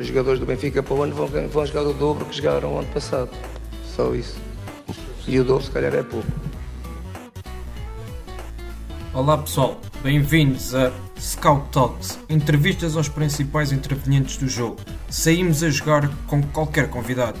os jogadores do Benfica para o ano vão, vão jogar o dobro que jogaram o ano passado. Só isso. E o dobro se calhar é pouco. Olá pessoal, bem-vindos a Scout Talks, entrevistas aos principais intervenientes do jogo. Saímos a jogar com qualquer convidado.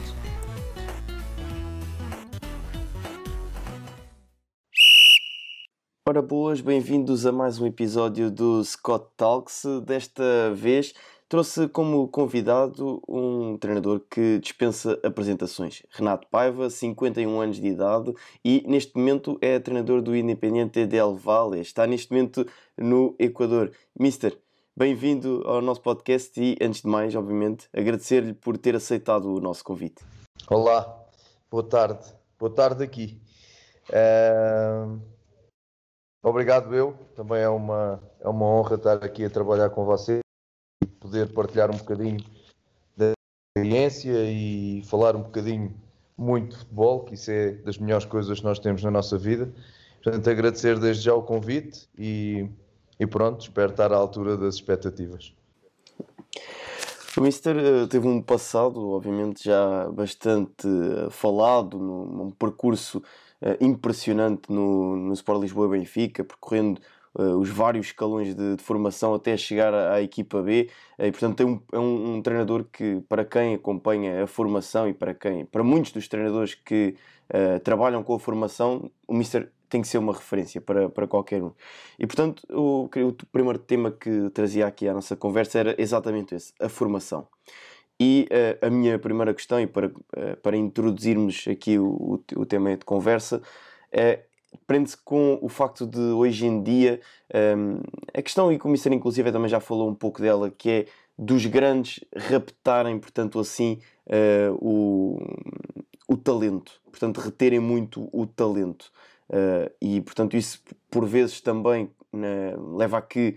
Ora boas, bem-vindos a mais um episódio do Scott Talks. Desta vez trouxe como convidado um treinador que dispensa apresentações. Renato Paiva, 51 anos de idade e neste momento é treinador do Independiente del Valle. Está neste momento no Equador. Mister, bem-vindo ao nosso podcast e, antes de mais, obviamente, agradecer-lhe por ter aceitado o nosso convite. Olá, boa tarde. Boa tarde aqui. Obrigado eu, também é uma, é uma honra estar aqui a trabalhar com você e poder partilhar um bocadinho da experiência e falar um bocadinho muito de futebol, que isso é das melhores coisas que nós temos na nossa vida. Portanto, agradecer desde já o convite e, e pronto, espero estar à altura das expectativas. O Mister eh, teve um passado, obviamente, já bastante eh, falado, num, percurso uh, impressionante no, no Sport Lisboa e Benfica, percorrendo os vários escalões de, de, formação até chegar à, à equipa B. Uh, e, portanto, é um, é um, um, treinador que, para quem acompanha a formação e para quem, para muitos dos treinadores que trabalham com a formação, o Mister tem que ser uma referência para, para qualquer um. E portanto, o, o primeiro tema que trazia aqui à nossa conversa era exatamente esse: a formação. E uh, a minha primeira questão, e para, uh, para introduzirmos aqui o, o, tema de conversa, uh, prende-se com o facto de hoje em dia um, a questão, e o Comissário inclusive também já falou um pouco dela, que é dos grandes raptarem, portanto, assim, uh, o, o talento, portanto, reterem muito o talento. e, portanto, isso por vezes também né, leva a que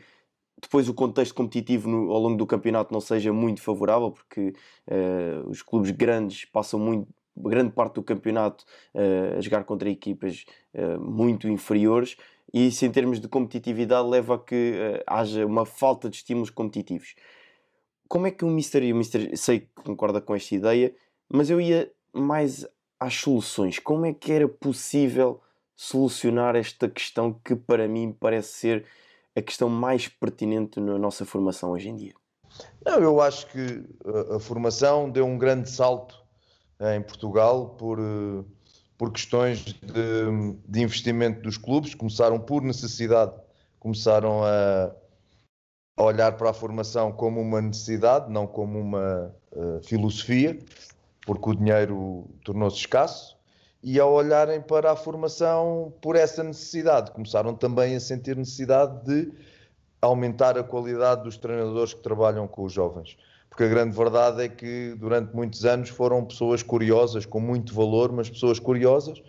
depois o contexto competitivo no, ao longo do campeonato não seja muito favorável, porque uh, os clubes grandes passam muito, grande parte do campeonato uh, a jogar contra equipas uh, muito inferiores, e isso em termos de competitividade leva a que haja uma falta de estímulos competitivos. Como é que o Mister, o Mister sei que concorda com esta ideia, mas eu ia mais às soluções. Como é que era possível solucionar esta questão que para mim parece ser a questão mais pertinente na nossa formação hoje em dia? Não, eu acho que a, formação deu um grande salto em Portugal por, eh, por questões de, de, investimento dos clubes, começaram por necessidade, começaram a, a, olhar para a formação como uma necessidade, não como uma uh, filosofia, porque o dinheiro tornou-se escasso e ao olharem para a formação por essa necessidade, começaram também a sentir necessidade de aumentar a qualidade dos treinadores que trabalham com os jovens. Porque a grande verdade é que durante muitos anos foram pessoas curiosas, com muito valor, mas pessoas curiosas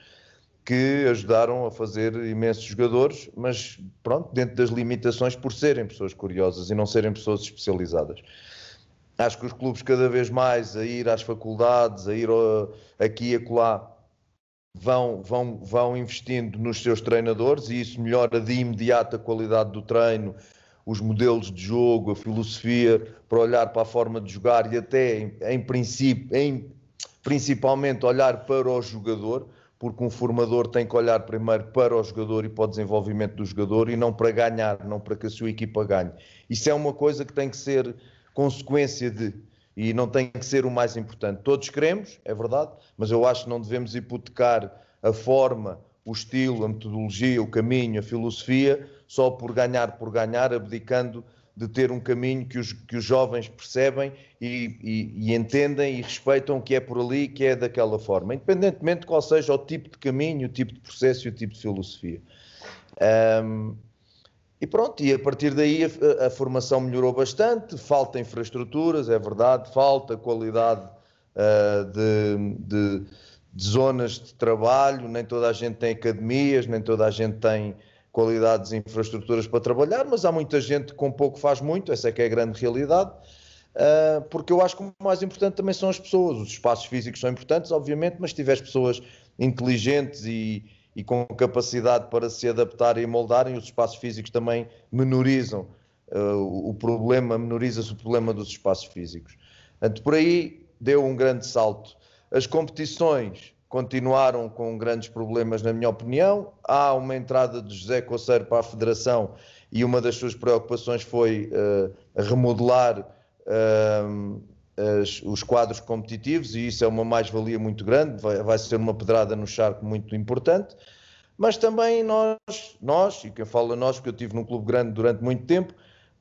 que ajudaram a fazer imensos jogadores, mas pronto, dentro das limitações por serem pessoas curiosas e não serem pessoas especializadas. Acho que os clubes cada vez mais a ir às faculdades, a ir aqui e acolá, vão, vão, vão investindo nos seus treinadores e isso melhora de imediato a qualidade do treino, os modelos de jogo, a filosofia, para olhar para a forma de jogar e até, em, em princípio, em, principalmente olhar para o jogador, porque um formador tem que olhar primeiro para o jogador e para o desenvolvimento do jogador e não para ganhar, não para que a sua equipa ganhe. Isso é uma coisa que tem que ser consequência de e não tem que ser o mais importante. Todos queremos, é verdade, mas eu acho que não devemos hipotecar a forma, o estilo, a metodologia, o caminho, a filosofia, só por ganhar por ganhar, abdicando de ter um caminho que os, que os jovens percebem e, e, e entendem e respeitam que é por ali, que é daquela forma, independentemente de qual seja o tipo de caminho, o tipo de processo e o tipo de filosofia. Um, e pronto, e a partir daí a, a, formação melhorou bastante, falta infraestruturas, é verdade, falta qualidade uh, de, de, de, zonas de trabalho, nem toda a gente tem academias, nem toda a gente tem qualidades e infraestruturas para trabalhar, mas há muita gente que com pouco faz muito, essa é que é a grande realidade. Uh, porque eu acho que o mais importante também são as pessoas. Os espaços físicos são importantes, obviamente, mas se tiveres pessoas inteligentes e, e com capacidade para se adaptarem e moldarem, os espaços físicos também menorizam uh, o problema, menoriza-se o problema dos espaços físicos. Portanto, por aí deu um grande salto. As competições continuaram com grandes problemas, na minha opinião. Há uma entrada de José Coceiro para a Federação e uma das suas preocupações foi uh, remodelar uh, as, os quadros competitivos e isso é uma mais-valia muito grande, vai, vai, ser uma pedrada no charco muito importante. Mas também nós, nós, e quem fala nós, porque eu estive num clube grande durante muito tempo,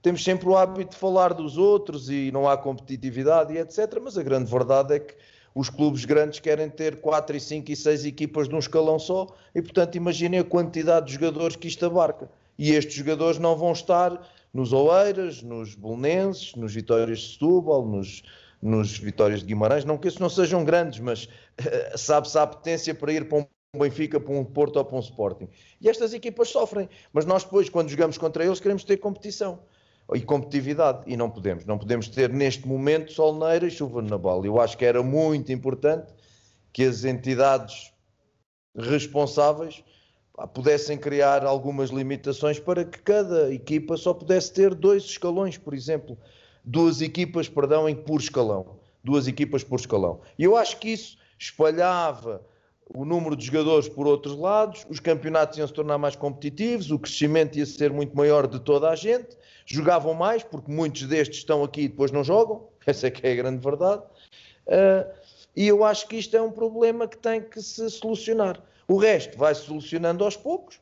temos sempre o hábito de falar dos outros e não há competitividade e etc. Mas a grande verdade é que os clubes grandes querem ter 4 e 5 e 6 equipas num escalão só e, portanto, imaginem a quantidade de jogadores que isto abarca. E estes jogadores não vão estar nos Oeiras, nos Bolonenses, nos Vitórias de Setúbal, nos, nos Vitórias de Guimarães. Não que esses não sejam grandes, mas uh, sabe-se a potência para ir para um Benfica, para um Porto ou para um Sporting. E estas equipas sofrem, mas nós depois, quando jogamos contra eles, queremos ter competição e competitividade e não podemos. Não podemos ter neste momento solneira e chuva na bola. Eu acho que era muito importante que as entidades responsáveis pudessem criar algumas limitações para que cada equipa só pudesse ter dois escalões, por exemplo, duas equipas, perdão, em por escalão, duas equipas por escalão. E eu acho que isso espalhava o número de jogadores por outros lados, os campeonatos iam se tornar mais competitivos, o crescimento ia ser muito maior de toda a gente, jogavam mais, porque muitos destes estão aqui e depois não jogam, essa é que é a grande verdade. Uh, e eu acho que isto é um problema que tem que se solucionar. O resto vai se solucionando aos poucos.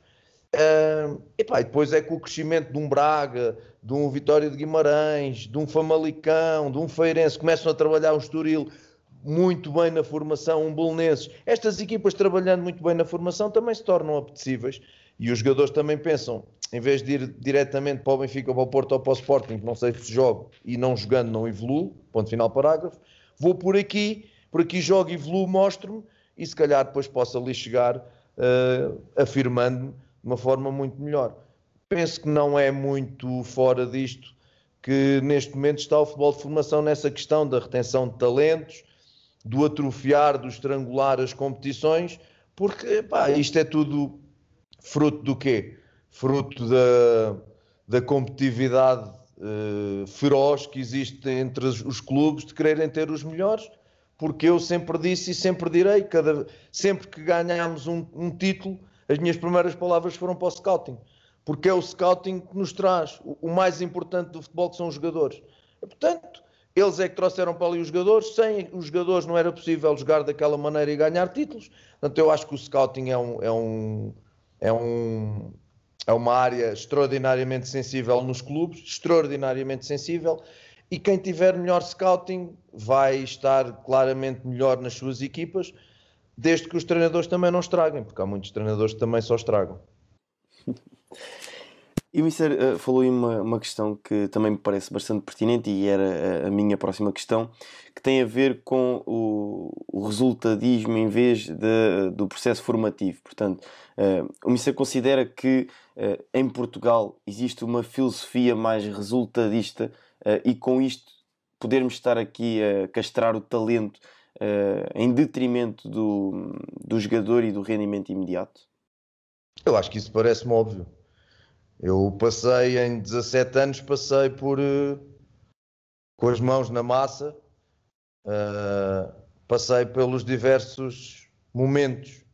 Uh, epá, e depois é que o crescimento de um Braga, de um Vitória de Guimarães, de um Famalicão, de um Feirense, começam a trabalhar um Estoril muito bem na formação, um Bolonenses. Estas equipas trabalhando muito bem na formação também se tornam apetecíveis e os jogadores também pensam, em vez de ir diretamente para o Benfica, ou para o Porto ou para o Sporting, não sei se jogo, e não jogando não evoluo, ponto final parágrafo, vou por aqui, por aqui jogo, evoluo, mostro-me e se calhar depois posso ali chegar uh, afirmando-me de uma forma muito melhor. Penso que não é muito fora disto que neste momento está o futebol de formação nessa questão da retenção de talentos, do atrofiar, do estrangular as competições, porque pá, isto é tudo fruto do quê? Fruto da, da competitividade uh, feroz que existe entre os clubes de quererem ter os melhores, porque eu sempre disse e sempre direi, cada, sempre que ganhamos um, um título, as minhas primeiras palavras foram para o scouting, porque é o scouting que nos traz o, o mais importante do futebol, são os jogadores. Portanto, eles é que trouxeram para ali os jogadores. Sem os jogadores não era possível jogar daquela maneira e ganhar títulos. Portanto, eu acho que o scouting é, um, é, um, é, um, é uma área extraordinariamente sensível nos clubes, extraordinariamente sensível. E quem tiver melhor scouting vai estar claramente melhor nas suas equipas, desde que os treinadores também não estraguem, porque há muitos treinadores que também só estragam. E o Mister uh, falou aí uma, uma questão que também me parece bastante pertinente e era a, a minha próxima questão, que tem a ver com o, o resultadismo em vez de, do processo formativo. Portanto, uh, o Mister considera que uh, em Portugal existe uma filosofia mais resultadista e com isto podermos estar aqui a castrar o talento em detrimento do, do jogador e do rendimento imediato? Eu acho que isso parece-me óbvio eu passei em 17 anos, passei por uh, com as mãos na massa, uh, passei pelos diversos momentos,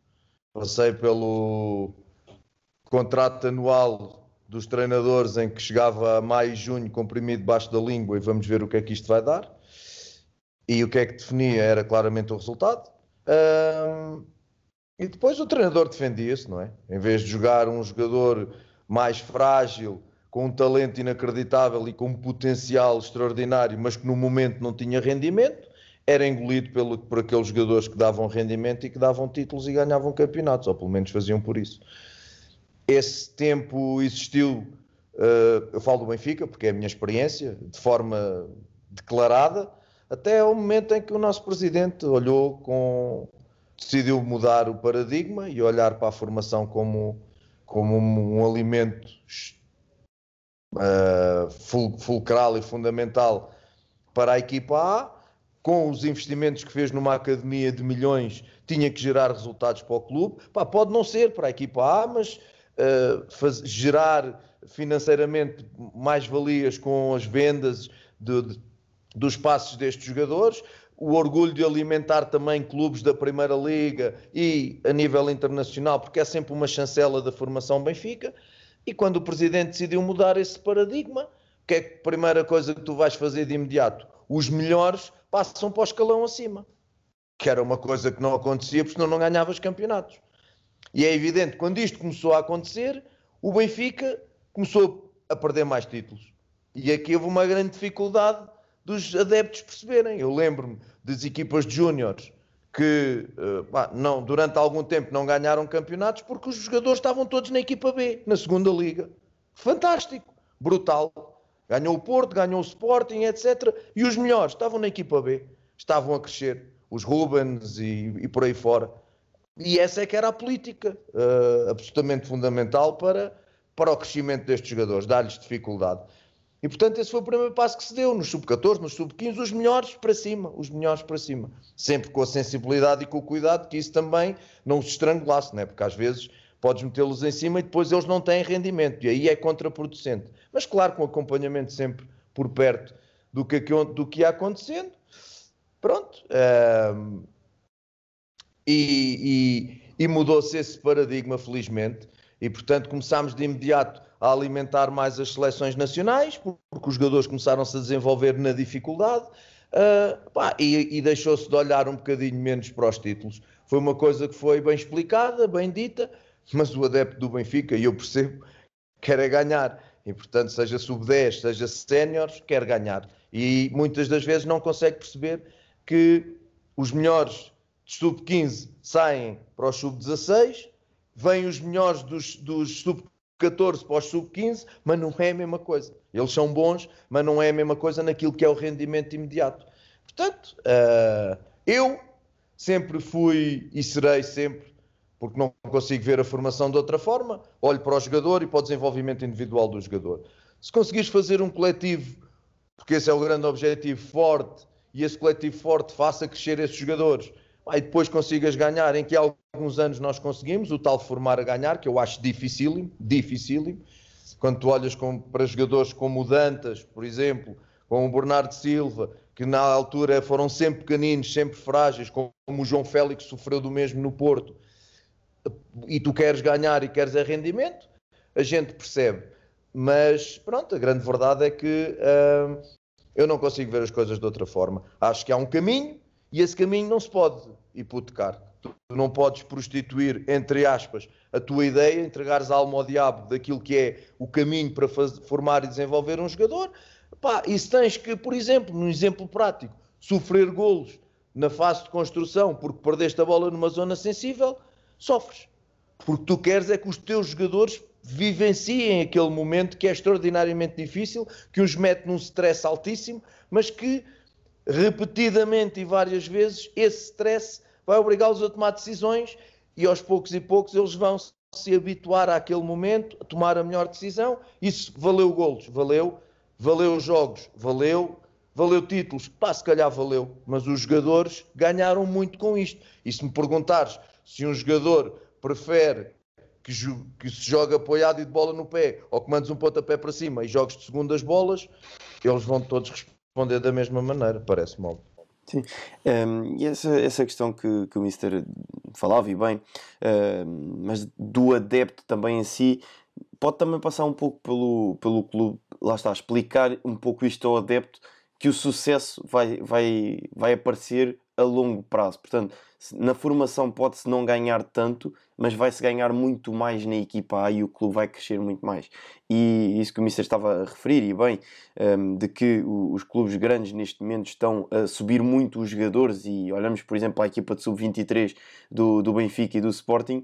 passei pelo contrato anual dos treinadores em que chegava a maio e junho comprimido debaixo da língua e vamos ver o que é que isto vai dar. E o que é que definia era claramente o resultado. E depois o treinador defendia-se, não é? Em vez de jogar um jogador mais frágil, com um talento inacreditável e com um potencial extraordinário, mas que no momento não tinha rendimento, era engolido pelo, por aqueles jogadores que davam rendimento e que davam títulos e ganhavam campeonatos, ou pelo menos faziam por isso. Esse tempo existiu Uh, eu falo do Benfica porque é a minha experiência, de forma declarada, até ao momento em que o nosso presidente olhou com. decidiu mudar o paradigma e olhar para a formação como, como um, um alimento uh, fulcral e fundamental para a equipa A, com os investimentos que fez numa academia de milhões, tinha que gerar resultados para o clube. Pá, pode não ser para a equipa A, mas uh, faz, gerar financeiramente mais valias com as vendas de, de, dos passos destes jogadores, o orgulho de alimentar também clubes da Primeira Liga e a nível internacional, porque é sempre uma chancela da formação Benfica. E quando o presidente decidiu mudar esse paradigma, o que é a primeira coisa que tu vais fazer de imediato? Os melhores passam para o escalão acima. Que era uma coisa que não acontecia, porque senão não ganhavas campeonatos. E é evidente, quando isto começou a acontecer, o Benfica começou a perder mais títulos. E aqui houve uma grande dificuldade dos adeptos perceberem. Eu lembro-me das equipas de júniores que uh, não, durante algum tempo não ganharam campeonatos porque os jogadores estavam todos na equipa B, na segunda liga. Fantástico, brutal. Ganhou o Porto, ganhou o Sporting, etc. E os melhores estavam na equipa B, estavam a crescer. Os Rubens e, e por aí fora. E essa é que era a política, uh, absolutamente fundamental para, para o crescimento destes jogadores, dar-lhes dificuldade. E portanto, esse foi o primeiro passo que se deu nos sub-14, nos sub-15, os melhores para cima, os melhores para cima. Sempre com a sensibilidade e com o cuidado que isso também não os estrangulasse, né? porque às vezes podes metê-los em cima e depois eles não têm rendimento, e aí é contraproducente. Mas claro, com acompanhamento sempre por perto do que, do que ia acontecendo. Pronto. Um, e, e, e mudou-se esse paradigma, felizmente, e portanto começámos de imediato a alimentar mais as seleções nacionais, porque os jogadores começaram-se a desenvolver na dificuldade uh, pá, e, e deixou-se de olhar um bocadinho menos para os títulos. Foi uma coisa que foi bem explicada, bem dita, mas o adepto do Benfica, e eu percebo, quer é ganhar. E portanto, seja sub-10, seja séniores, quer ganhar. E muitas das vezes não consegue perceber que os melhores de sub-15 saem para os sub-16, vêm os melhores dos, dos sub 14 para os sub-15, mas não é a mesma coisa. Eles são bons, mas não é a mesma coisa naquilo que é o rendimento imediato. Portanto, uh, eu sempre fui e serei sempre, porque não consigo ver a formação de outra forma, olho para o jogador e para o desenvolvimento individual do jogador. Se conseguires fazer um coletivo, porque esse é o grande objetivo, forte, e esse coletivo forte faça crescer esses jogadores e depois consigas ganhar, em que há alguns anos nós conseguimos, o tal formar a ganhar, que eu acho dificílimo, dificílimo. Quando tu olhas com, para jogadores como o Dantas, por exemplo, como o Bernardo Silva, que na altura foram sempre pequeninos, sempre frágeis, como o João Félix sofreu do mesmo no Porto, e tu queres ganhar e queres é rendimento, a gente percebe. Mas pronto, a grande verdade é que uh, eu não consigo ver as coisas de outra forma. Acho que há um caminho, e esse caminho não se pode hipotecar. Tu não podes prostituir, entre aspas, a tua ideia, entregares a alma ao diabo daquilo que é o caminho para formar e desenvolver um jogador. Pá, e se tens que, por exemplo, num exemplo prático, sofrer golos na fase de construção porque perdeste a bola numa zona sensível, sofres. Porque tu queres é que os teus jogadores vivenciem aquele momento que é extraordinariamente difícil, que os mete num stress altíssimo, mas que repetidamente e várias vezes, esse stress vai obrigá-los a tomar decisões e aos poucos e poucos eles vão se habituar àquele momento, a tomar a melhor decisão. Isso valeu golos, valeu, valeu jogos, valeu, valeu títulos, pá, se calhar valeu, mas os jogadores ganharam muito com isto. E se me perguntares se um jogador prefere que, que se joga apoiado e de bola no pé, ou que mandes um pontapé para cima e jogues de segundas bolas, eles vão todos responder da mesma maneira, parece mal. Sim, um, ehm, e essa, essa questão que, que o Mister falava, e bem, uh, mas do adepto também em si, pode também passar um pouco pelo, pelo clube, lá está, explicar um pouco isto ao adepto, que o sucesso vai, vai, vai aparecer a longo prazo. Portanto, na formação pode-se não ganhar tanto, mas vai-se ganhar muito mais na equipa A e o clube vai crescer muito mais. E isso que o Mister estava a referir, e bem, um, de que os clubes grandes neste momento estão a subir muito os jogadores, e olhamos, por exemplo, a equipa de sub-23 do, do Benfica e do Sporting,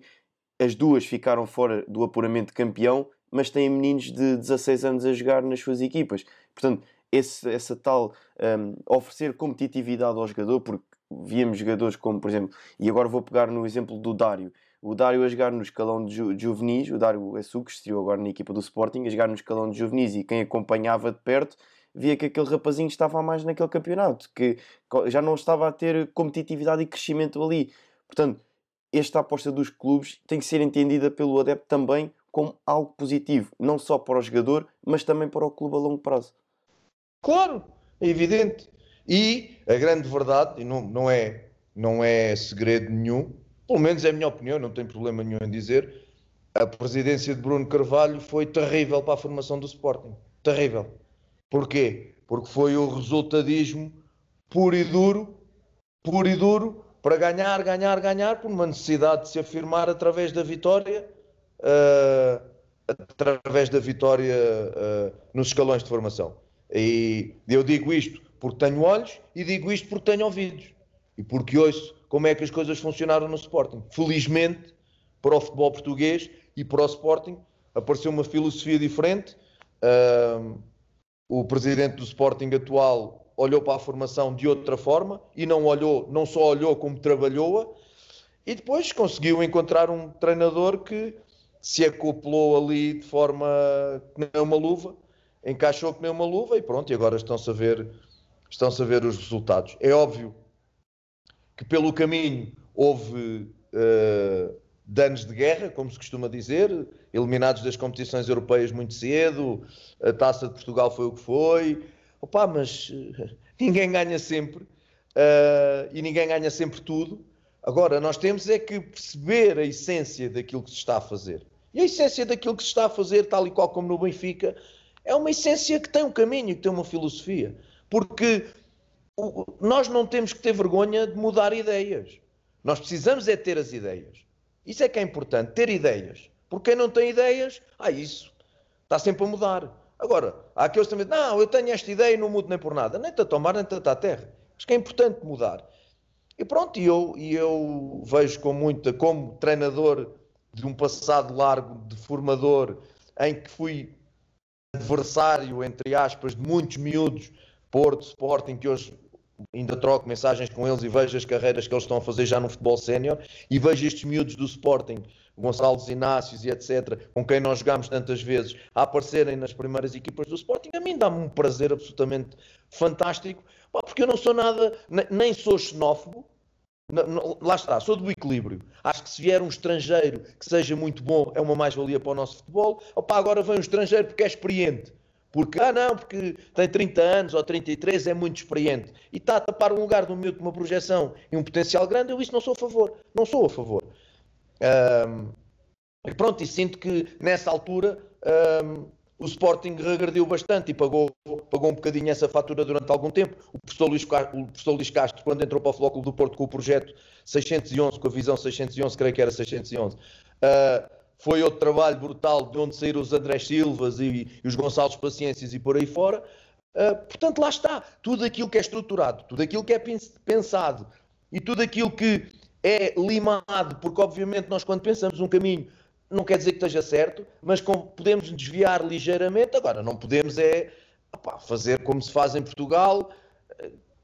as duas ficaram fora do apuramento de campeão mas têm meninos de 16 anos a jogar nas suas equipas. Portanto, esse, essa tal um, oferecer competitividade ao jogador, porque víamos jogadores como, por exemplo, e agora vou pegar no exemplo do Dário. O Dário a jogar no escalão de, ju, de juvenis, o Dário Assu, que estreou agora na equipa do Sporting, a jogar no escalão de juvenis e quem acompanhava de perto via que aquele rapazinho estava mais naquele campeonato, que já não estava a ter competitividade e crescimento ali. Portanto, esta aposta dos clubes tem que ser entendida pelo adepto também como algo positivo, não só para o jogador, mas também para o clube a longo prazo. Claro, é evidente. E a grande verdade, e não, não, é, não é segredo nenhum, pelo menos é a minha opinião, não tenho problema nenhum em dizer, a presidência de Bruno Carvalho foi terrível para a formação do Sporting. Terrível. Porquê? Porque foi o resultadismo puro e duro, puro e duro, para ganhar, ganhar, ganhar, por uma necessidade de se afirmar através da vitória, uh, através da vitória uh, nos escalões de formação. E eu digo isto porque tenho olhos e digo isto porque tenho ouvidos. E porque ouço como é que as coisas funcionaram no Sporting. Felizmente, para o futebol português e para o Sporting, apareceu uma filosofia diferente. O presidente do Sporting atual olhou para a formação de outra forma e não olhou, não só olhou como trabalhou-a e depois conseguiu encontrar um treinador que se acoplou ali de forma que nem uma luva, encaixou que nem uma luva e pronto, e agora estão-se a ver, estão-se a ver os resultados. É óbvio que pelo caminho houve uh, danos de guerra, como se costuma dizer, eliminados das competições europeias muito cedo, a taça de Portugal foi o que foi. Opa, mas eh, ninguém ganha sempre uh, e ninguém ganha sempre tudo. Agora, nós temos é que perceber a essência daquilo que se está a fazer. E a essência daquilo que se está a fazer, tal e qual como no Benfica, é uma essência que tem um caminho, que tem uma filosofia. Porque nós não temos que ter vergonha de mudar ideias. Nós precisamos é ter as ideias. Isso é que é importante, ter ideias. Porque quem não tem ideias, ah, isso está sempre a mudar. Agora, há aqueles também, não, eu tenho esta ideia e não mudo nem por nada. Nem está a tomar, nem está a terra. Acho que é importante mudar. E pronto, e eu, e eu vejo com muita, como treinador de um passado largo de formador, em que fui adversário, entre aspas, de muitos miúdos, Porto, Sporting, que hoje ainda troco mensagens com eles e vejo as carreiras que eles estão a fazer já no futebol sénior e vejo estes miúdos do Sporting, Gonçalves Inácios e etc., com quem nós jogamos tantas vezes, a aparecerem nas primeiras equipas do Sporting, a mim dá-me um prazer absolutamente fantástico, porque eu não sou nada, nem sou xenófobo, lá está, sou do equilíbrio. Acho que se vier um estrangeiro que seja muito bom, é uma mais-valia para o nosso futebol. Opa, agora vem um estrangeiro porque é experiente porque, ah não, porque tem 30 anos ou 33, é muito experiente. E está a tapar um lugar no meio de uma projeção e um potencial grande, eu isso não sou a favor. Não sou a favor. Um, e pronto, e sinto que nessa altura um, o Sporting regrediu bastante e pagou, pagou um bocadinho essa fatura durante algum tempo. O professor Luís, o professor Luís Castro, quando entrou para o Flóculo do Porto com o projeto 611, com a visão 611, creio que era 611, uh, foi outro trabalho brutal de onde saíram os Andrés Silvas e, e os Gonçalves Paciências e por aí fora. Uh, portanto, lá está. Tudo aquilo que é estruturado, tudo aquilo que é pensado e tudo aquilo que é limado, porque obviamente nós quando pensamos um caminho não quer dizer que esteja certo, mas podemos desviar ligeiramente. Agora, não podemos é opá, fazer como se faz em Portugal,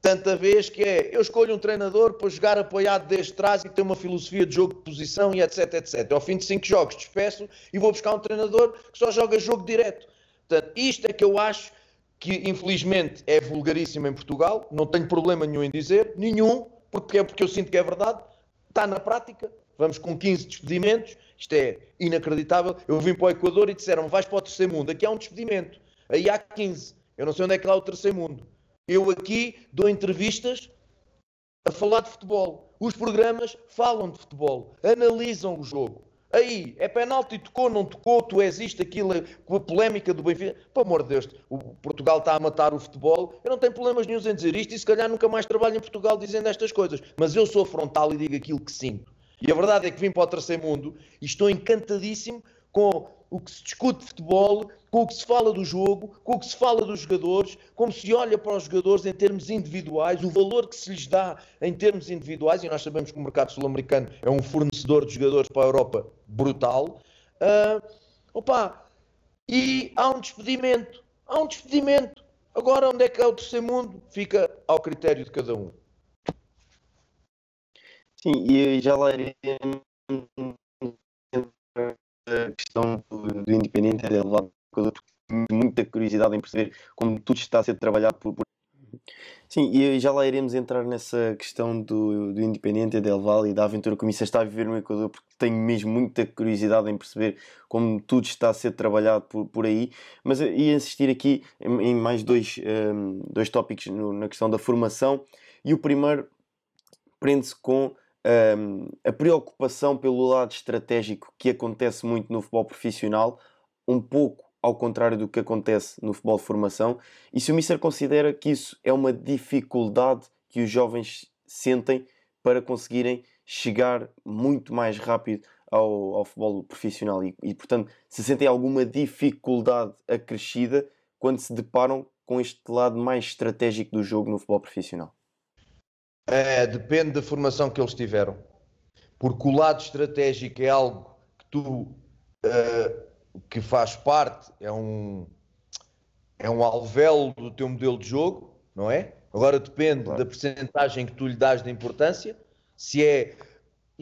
tanta vez que é eu escolho um treinador para jogar apoiado desde trás e tem uma filosofia de jogo de posição e etc, etc. Ao fim de cinco jogos despeço e vou buscar um treinador que só joga jogo direto. Portanto, isto é que eu acho que infelizmente é vulgaríssimo em Portugal, não tenho problema nenhum em dizer, nenhum, porque é porque eu sinto que é verdade, está na prática, vamos com 15 despedimentos, isto é inacreditável. Eu vim para o Equador e disseram vais para o terceiro mundo, aqui há um despedimento, aí há 15, eu não sei onde é que lá o terceiro mundo. Eu aqui dou entrevistas a falar de futebol. Os programas falam de futebol, analisam o jogo. Aí, é penalti, tocou, não tocou, tu és isto, aquilo, com a polémica do Benfica. Pelo amor de Deus, o Portugal está a matar o futebol. Eu não tenho problemas nenhum em dizer isto e se calhar nunca mais trabalho em Portugal dizendo estas coisas. Mas eu sou frontal e digo aquilo que sinto. E a verdade é que vim para o terceiro mundo e estou encantadíssimo com o que se discute de futebol, com o que se fala do jogo, com o que se fala dos jogadores, como se olha para os jogadores em termos individuais, o valor que se lhes dá em termos individuais, e nós sabemos que o mercado sul-americano é um fornecedor de jogadores para a Europa brutal. Uh, opa, e há um despedimento. Há um despedimento. Agora, onde é que é o terceiro mundo? Fica ao critério de cada um. Sim, e já lá iremos questão do, Independente é lado muita curiosidade em perceber como tudo está a ser trabalhado por. Sim, e já lá iremos entrar nessa questão do, do Independente Del Valle e da aventura que o Missa está a viver no Equador, porque tenho mesmo muita curiosidade em perceber como tudo está a ser trabalhado por, por aí. Mas ia insistir aqui em, em mais dois, um, dois tópicos no, na questão da formação, e o primeiro prende-se com um, a preocupação pelo lado estratégico que acontece muito no futebol profissional, um pouco ao contrário do que acontece no futebol de formação, e se o Mister considera que isso é uma dificuldade que os jovens sentem para conseguirem chegar muito mais rápido ao, ao futebol profissional e, e, portanto, se sentem alguma dificuldade acrescida quando se deparam com este lado mais estratégico do jogo no futebol profissional. É, depende da formação que eles tiveram. Porque o lado estratégico é algo que tu uh, que faz parte, é um é um alvéolo do teu modelo de jogo, não é? Agora depende claro. da percentagem que tu lhe dás de importância, se é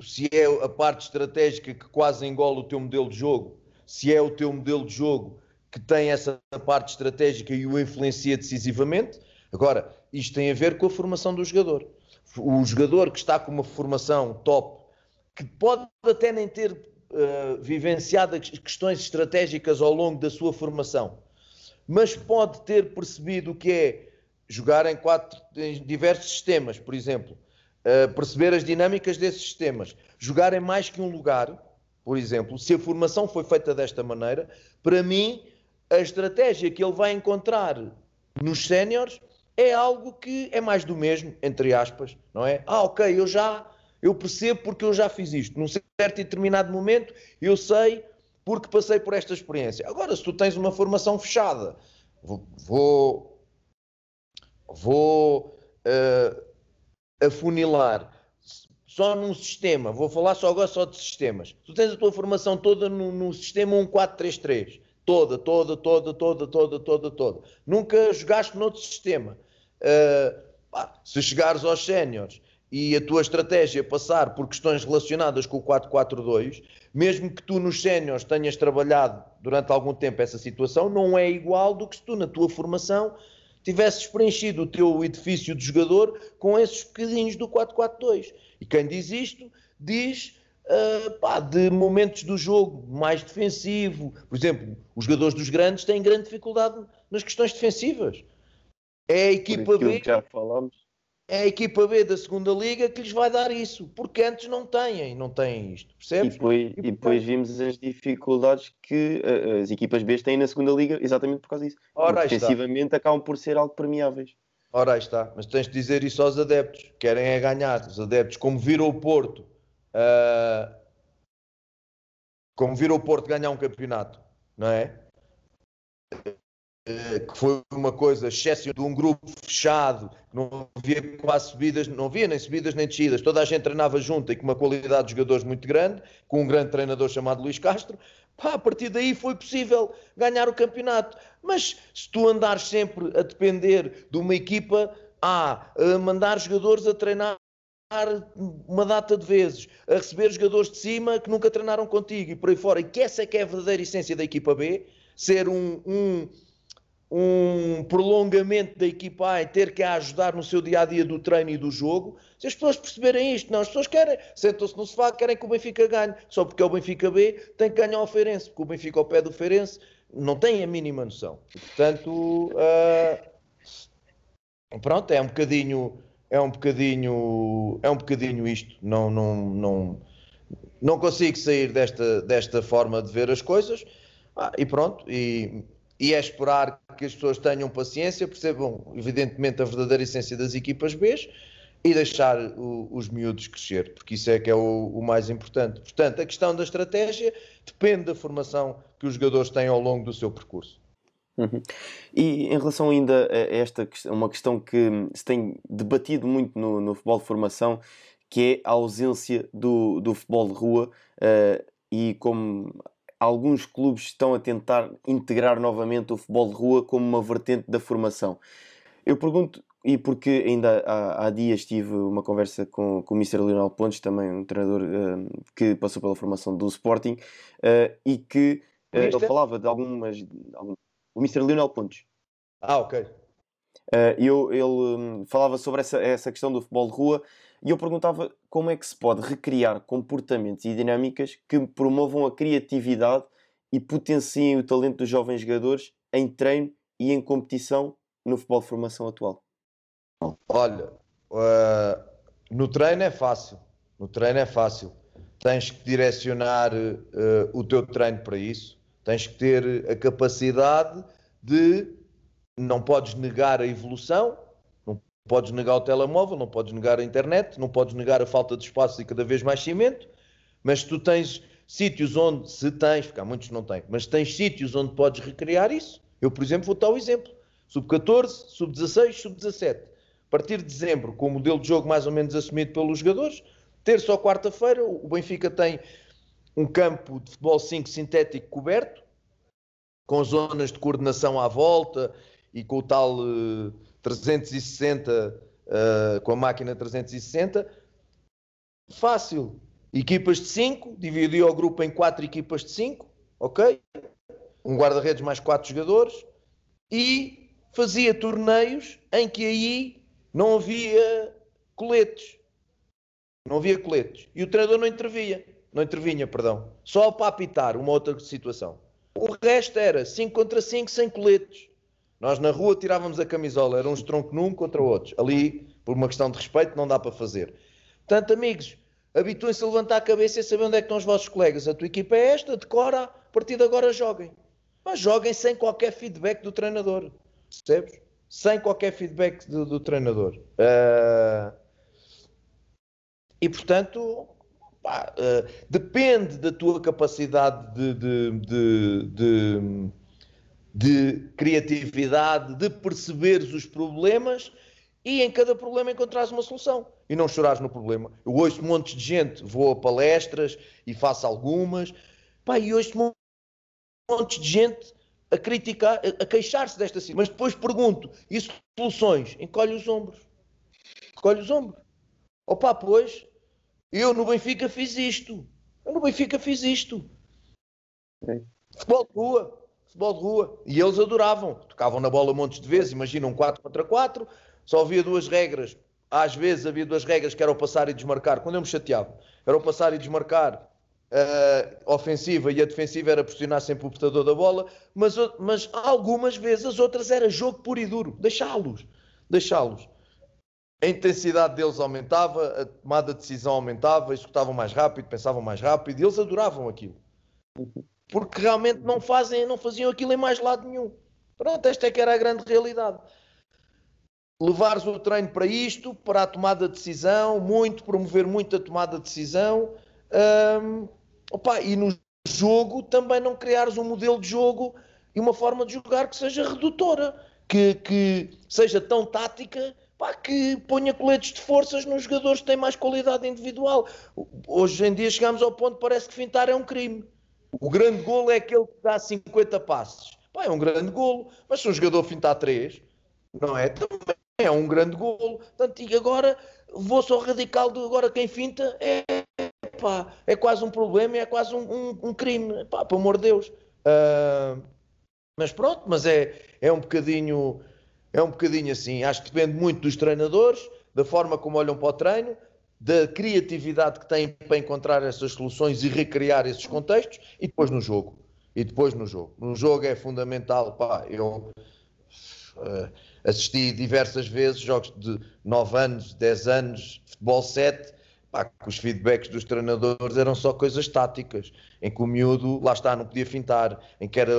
se é a parte estratégica que quase engola o teu modelo de jogo, se é o teu modelo de jogo que tem essa parte estratégica e o influencia decisivamente. Agora, isto tem a ver com a formação do jogador o jogador que está com uma formação top, que pode até nem ter uh, vivenciado questões estratégicas ao longo da sua formação, mas pode ter percebido o que é jogar em, quatro, em diversos sistemas, por exemplo, uh, perceber as dinâmicas desses sistemas, jogar em mais que um lugar, por exemplo, se a formação foi feita desta maneira, para mim, a estratégia que ele vai encontrar nos séniores é algo que é mais do mesmo, entre aspas, não é? Ah, ok, eu já, eu percebo porque eu já fiz isto. Num certo e determinado momento, eu sei porque passei por esta experiência. Agora, se tu tens uma formação fechada, vou, vou, uh, afunilar só num sistema, vou falar só agora só de sistemas. Tu tens a tua formação toda no, no sistema 1433, toda, toda, toda, toda, toda, toda, toda. Nunca jogaste noutro sistema. Pá, se chegares aos séniores e a tua estratégia passar por questões relacionadas com o 442, mesmo que tu nos séniores tenhas trabalhado durante algum tempo essa situação, não é igual do que se tu na tua formação tivesses preenchido o teu edifício de jogador com esses bocadinhos do 442. E quem diz isto, diz uh, pá, de momentos do jogo mais defensivo. Por exemplo, os jogadores dos grandes têm grande dificuldade nas questões defensivas. É a equipa B. já falamos. É a equipa B da segunda liga que lhes vai dar isso, porque antes não têm, não têm isto, percebes? E depois, e depois vimos as dificuldades que uh, as equipas B têm na segunda liga, exatamente por causa disso. Ora, Defensivamente acabam por ser algo permeáveis. Ora, aí está, mas tens de dizer isso aos adeptos, querem é ganhar. Os adeptos, como viram o Porto, uh, como viram o Porto ganhar um campeonato, não é? Eh, que foi uma coisa exceção de um grupo fechado, não havia quase subidas, não havia nem subidas nem descidas, toda a gente treinava junto e com uma qualidade de jogadores muito grande, com um grande treinador chamado Luís Castro, pá, a partir daí foi possível ganhar o campeonato. Mas se tu andares sempre a depender de uma equipa, a mandar jogadores a treinar uma data de vezes, a receber jogadores de cima que nunca treinaram contigo e por aí fora, e que essa é que é a verdadeira essência da equipa B, ser um, um um prolongamento da equipa A e ter que a ajudar no seu dia a dia do treino e do jogo. Se as pessoas perceberem isto, não, as pessoas querem, sentam-se no sofá, querem que o Benfica ganhe, só porque é o Benfica B, tem que ganhar o Feirense, porque o Benfica ao pé do Feirense não tem a mínima noção. E, portanto, uh, pronto, é um bocadinho, é um bocadinho, é um bocadinho isto. Não, não, não, não consigo sair desta, desta forma de ver as coisas. Ah, e pronto, e e é esperar que as pessoas tenham paciência, percebam evidentemente a verdadeira essência das equipas B e deixar o, os miúdos crescer, porque isso é que é o, o, mais importante. Portanto, a questão da estratégia depende da formação que os jogadores têm ao longo do seu percurso. Uhum. E em relação ainda a esta uma questão que se tem debatido muito no, no futebol de formação, que é a ausência do, do futebol de rua, uh, e como alguns clubes estão a tentar integrar novamente o futebol de rua como uma vertente da formação. Eu pergunto, e porque ainda há, há dias tive uma conversa com, com o Mr. Leonel Pontes, também um treinador uh, que passou pela formação do Sporting, uh, e que uh, ele falava de algumas. Algum, o Mr. Leonel Pontes. Ah, ok. eu, ele um, falava sobre essa, essa questão do futebol de rua e eu perguntava como é que se pode recriar comportamentos e dinâmicas que promovam a criatividade e potenciem o talento dos jovens jogadores em treino e em competição no futebol de formação atual. Olha, uh, no treino é fácil. No treino é fácil. Tens que direcionar uh, o teu treino para isso. Tens que ter a capacidade de. Não podes negar a evolução, podes negar o telemóvel, não podes negar a internet, não podes negar a falta de espaço e cada vez mais cimento, mas tu tens sítios onde, se tens, porque há muitos não têm, mas tens sítios onde podes recriar isso. Eu, por exemplo, vou dar o exemplo. Sub-14, sub-16, sub-17 a partir de dezembro, com o modelo de jogo mais ou menos assumido pelos jogadores, terça ou quarta-feira, o Benfica tem um campo de futebol 5 sintético coberto, com zonas de coordenação à volta e com o tal uh, 360, uh, com a máquina 360. Fácil. Equipas de 5, dividiu o grupo em 4 equipas de 5, ok? Um guarda-redes mais 4 jogadores e fazia torneios em que aí não havia coletes. Não havia coletes. E o treinador não intervia. Não intervinha, perdão. Só para apitar uma outra situação. O resto era 5 contra 5 sem coletes. Nós na rua tirávamos a camisola, era um tronco num contra outros. Ali, por uma questão de respeito, não dá para fazer. Portanto, amigos, habituem-se a levantar a cabeça e saber onde é que estão os vossos colegas. A tua equipa é esta, decora, a partir de agora joguem. Mas joguem sem qualquer feedback do treinador. Percebes? sem qualquer feedback do, do treinador. Uh, e portanto, pá, uh, depende da tua capacidade de, de, de, de, criatividade, de perceberes os problemas e em cada problema encontrares uma solução. E não chorares no problema. Eu ouço um monte de gente, vou a palestras e faço algumas, pá, e ouço um monte de gente a criticar, a, a queixar-se desta situação. Mas depois pergunto, e soluções? Encolhe os ombros. Encolhe os ombros. Opa, pois, eu no Benfica fiz isto. Eu no Benfica fiz isto. É. Futebol de rua. Futebol de rua. E eles adoravam. Tocavam na bola montes de vezes. Imagina um 4 contra 4. Só havia duas regras. Às vezes havia duas regras que eram passar e desmarcar. Quando eu me chateava, era o passar e desmarcar uh, ofensiva e a defensiva era pressionar sempre o portador da bola, mas, mas algumas vezes as outras era jogo puro e duro, deixá-los, deixá-los. A intensidade deles aumentava, a tomada de decisão aumentava, executavam mais rápido, pensavam mais rápido, e eles adoravam aquilo. Porque realmente não fazem, não faziam aquilo em mais lado nenhum. Pronto, esta é que era a grande realidade. Levares o treino para isto, para a tomada de decisão, muito, promover muito a tomada de decisão, um, opa, e no jogo também não criares um modelo de jogo e uma forma de jogar que seja redutora, que, que seja tão tática pá, que ponha coletes de forças nos jogadores que têm mais qualidade individual. Hoje em dia chegamos ao ponto parece que fintar é um crime. O grande golo é aquele que dá 50 passes. Pá, é um grande golo, mas se um jogador fintar 3, não é? Também é um grande golo. Portanto, e agora vou só radical de agora quem finta é pá, é quase um problema, é quase um, um, um crime, pá, pelo amor de Deus. Uh, mas pronto, mas é, é um bocadinho é um bocadinho assim. Acho que depende muito dos treinadores, da forma como olham para o treino, da criatividade que têm para encontrar essas soluções e recriar esses contextos, e depois no jogo. E depois no jogo. No jogo é fundamental, pá, eu uh, assisti diversas vezes jogos de 9 anos, 10 anos, futebol 7, pá, que os feedbacks dos treinadores eram só coisas táticas, em que o miúdo, lá está, não podia fintar, em que era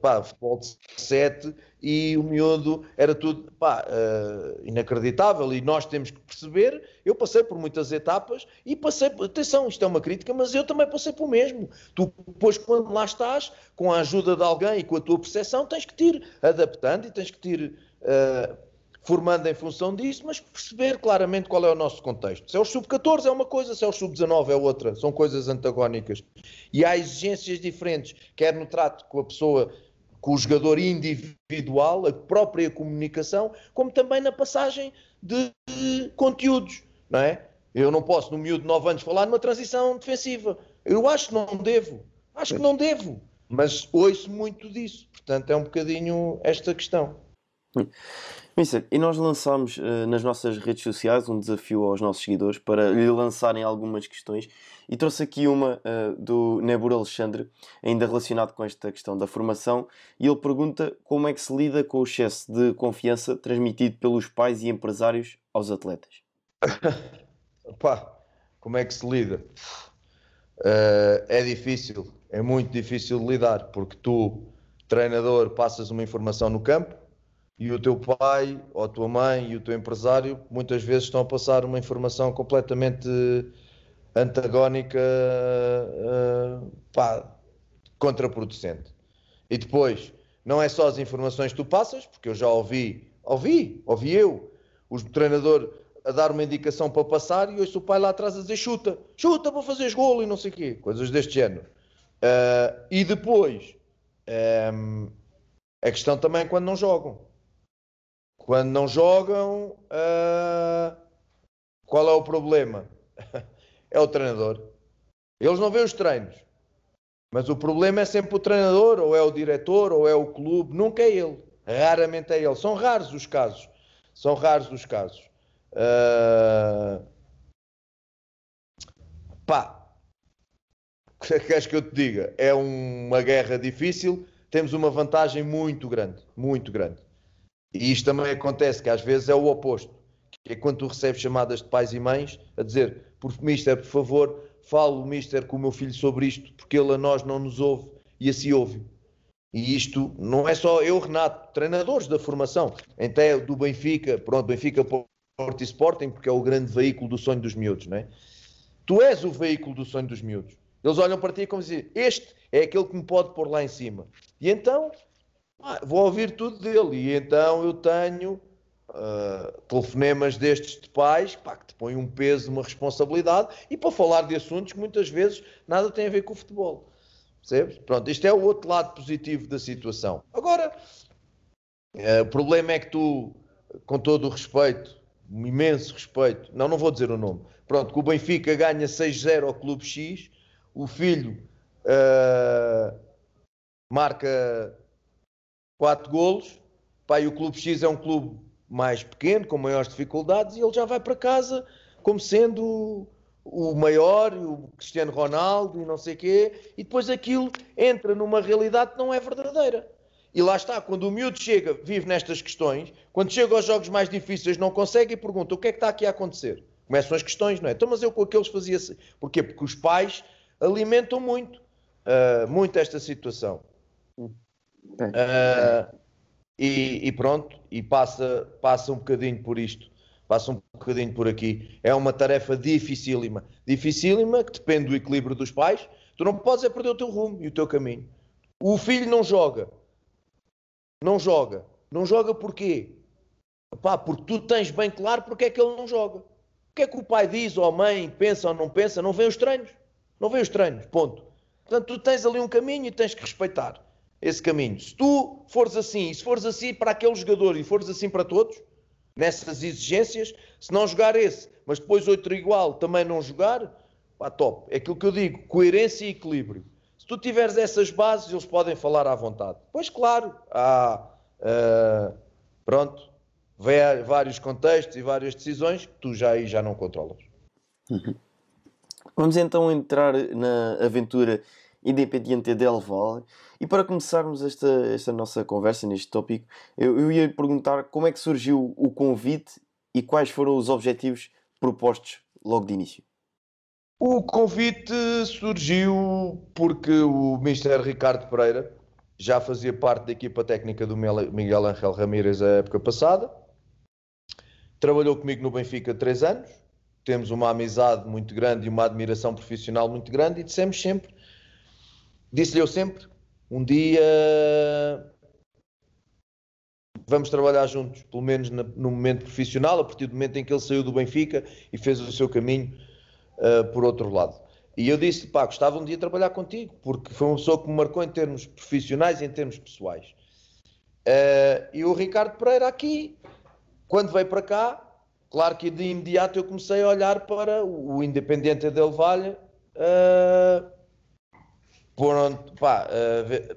pá, futebol de 7 e o miúdo era tudo pá, uh, inacreditável. E nós temos que perceber. Eu passei por muitas etapas e passei, atenção, isto é uma crítica, mas eu também passei por mesmo. Tu, depois, quando lá estás, com a ajuda de alguém e com a tua percepção, tens que te ir adaptando e tens que te ir. Uh, formando em função disso, mas perceber claramente qual é o nosso contexto. Se é o sub-14 é uma coisa, se é o sub-19 é outra, são coisas antagónicas. E há exigências diferentes, quer no trato com a pessoa, com o jogador individual, a própria comunicação, como também na passagem de conteúdos, não é? Eu não posso, no miúdo de 9 anos, falar numa transição defensiva. Eu acho que não devo. Acho que não devo. Mas ouço muito disso. Portanto, é um bocadinho esta questão. Mister, e nós lançámos uh, nas nossas redes sociais um desafio aos nossos seguidores para lhe lançarem algumas questões e trouxe aqui uma uh, do Nebur Alexandre, ainda relacionado com esta questão da formação, e ele pergunta como é que se lida com o excesso de confiança transmitido pelos pais e empresários aos atletas. Pá, como é que se lida? Uh, é difícil, é muito difícil de lidar, porque tu, treinador, passas uma informação no campo e o teu pai, ou a tua mãe e o teu empresário muitas vezes estão a passar uma informação completamente antagónica, uh, pá, contraproducente. E depois, não é só as informações que tu passas, porque eu já ouvi, ouvi, ouvi eu, o treinador a dar uma indicação para passar e ouço o pai lá atrás a dizer chuta, chuta para fazeres golo e não sei o quê, coisas deste género. Uh, e depois, um, a questão também é quando não jogam. Quando não jogam, uh, qual é o problema? é o treinador. Eles não veem os treinos. Mas o problema é sempre o treinador, ou é o diretor, ou é o clube, nunca é ele. Raramente é ele. São raros os casos. São raros os casos. Uh... Pá, que queres que eu te diga? É uma guerra difícil, temos uma vantagem muito grande, muito grande. E isto também acontece, que às vezes é o oposto. Que é quando tu recebes chamadas de pais e mães a dizer, por mister, por favor, falo, mister, com o meu filho sobre isto, porque ele a nós não nos ouve e assim ouve. E isto não é só eu, Renato, treinadores da formação, até do Benfica, pronto, Benfica Porto e Sporting, porque é o grande veículo do sonho dos miúdos, não é? Tu és o veículo do sonho dos miúdos. Eles olham para ti como dizer, este é aquele que me pode pôr lá em cima. E então, ah, vou ouvir tudo dele. E então eu tenho uh, telefonemas destes de pais pá, que te põem um peso, uma responsabilidade, e para falar de assuntos que muitas vezes nada tem a ver com o futebol. Percebes? Pronto, isto é o outro lado positivo da situação. Agora, uh, o problema é que tu, com todo o respeito, um imenso respeito. Não, não vou dizer o nome. Pronto, que o Benfica ganha 6-0 ao Clube X, o filho uh, marca 4 golos, pá, o Clube X é um clube mais pequeno, com maiores dificuldades, e ele já vai para casa como sendo o maior, o Cristiano Ronaldo e não sei quê, e depois aquilo entra numa realidade que não é verdadeira. E lá está, quando o miúdo chega, vive nestas questões, quando chega aos jogos mais difíceis não consegue e pergunta o que é que está aqui a acontecer. Começam as questões, não é? Então, mas eu com aqueles fazia assim. Porquê? Porque os pais alimentam muito, uh, muito esta situação. Uh, e, e, pronto, e passa, passa um bocadinho por isto, passa um bocadinho por aqui. É uma tarefa dificílima, dificílima, que depende do equilíbrio dos pais. Tu não podes é perder o teu rumo e o teu caminho. O filho não joga, não joga. Não joga porquê? Pá, porque tu tens bem claro porque é que ele não joga. O que é que o pai diz ou a mãe pensa ou não pensa? Não vê os treinos. Não vê os treinos, ponto. Portanto, tu tens ali um caminho e tens que respeitar esse caminho. Se tu fores assim, e se fores assim para aquele jogador e fores assim para todos, nessas exigências, se não jogar esse, mas depois outro igual também não jogar, pá, top. É aquilo que eu digo, coerência e equilíbrio. Se tu tiveres essas bases, eles podem falar à vontade. Pois claro, há uh, pronto, vários contextos e várias decisões que tu já aí já não controlas. Vamos então entrar na aventura Independiente del Valle. E para começarmos esta, esta nossa conversa neste tópico, eu, eu ia perguntar como é que surgiu o convite e quais foram os objetivos propostos logo de início. O convite surgiu porque o Mr. Ricardo Pereira já fazia parte da equipa técnica do Miguel Ángel Ramírez a época passada. Trabalhou comigo no Benfica três anos. Temos uma amizade muito grande e uma admiração profissional muito grande e dissemos sempre, disse-lhe eu sempre, um dia vamos trabalhar juntos, pelo menos no momento profissional, a partir do momento em que ele saiu do Benfica e fez o seu caminho uh, por outro lado. E eu disse, pá, gostava um dia de trabalhar contigo, porque foi uma pessoa que me marcou em termos profissionais e em termos pessoais. Uh, e o Ricardo Pereira aqui, quando veio para cá, claro que de imediato eu comecei a olhar para o Independente Del Valle, uh, por onde, pá, uh,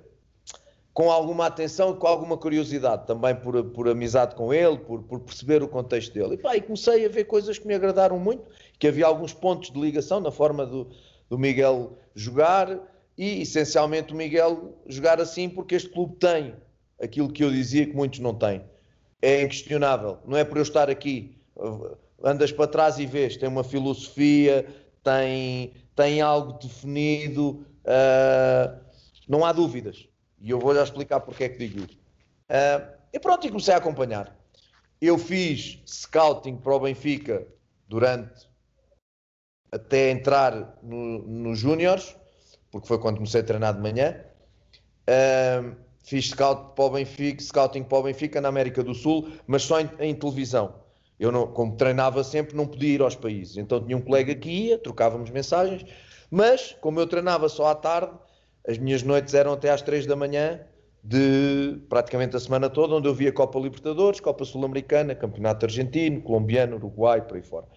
com alguma atenção, com alguma curiosidade, também por, por amizade com ele, por, por perceber o contexto dele. E, pá, e comecei a ver coisas que me agradaram muito, que havia alguns pontos de ligação na forma do, do Miguel jogar e, essencialmente, o Miguel jogar assim porque este clube tem aquilo que eu dizia que muitos não têm. É inquestionável. Não é por eu estar aqui, andas para trás e vês, tem uma filosofia, tem, tem algo definido, uh, não há dúvidas. E eu vou já explicar porque é que digo isso. Uh, e pronto, e comecei a acompanhar. Eu fiz scouting para o Benfica durante até entrar nos no Júniors, porque foi quando comecei a treinar de manhã. Uh, fiz scout para o Benfica, scouting para o Benfica na América do Sul, mas só em, em, televisão. Eu, não, como treinava sempre, não podia ir aos países. Então tinha um colega que ia, trocávamos mensagens, mas como eu treinava só à tarde, as minhas noites eram até às 3 da manhã de praticamente a semana toda, onde eu via Copa Libertadores, Copa Sul-Americana, Campeonato Argentino, Colombiano, Uruguai, por aí fora.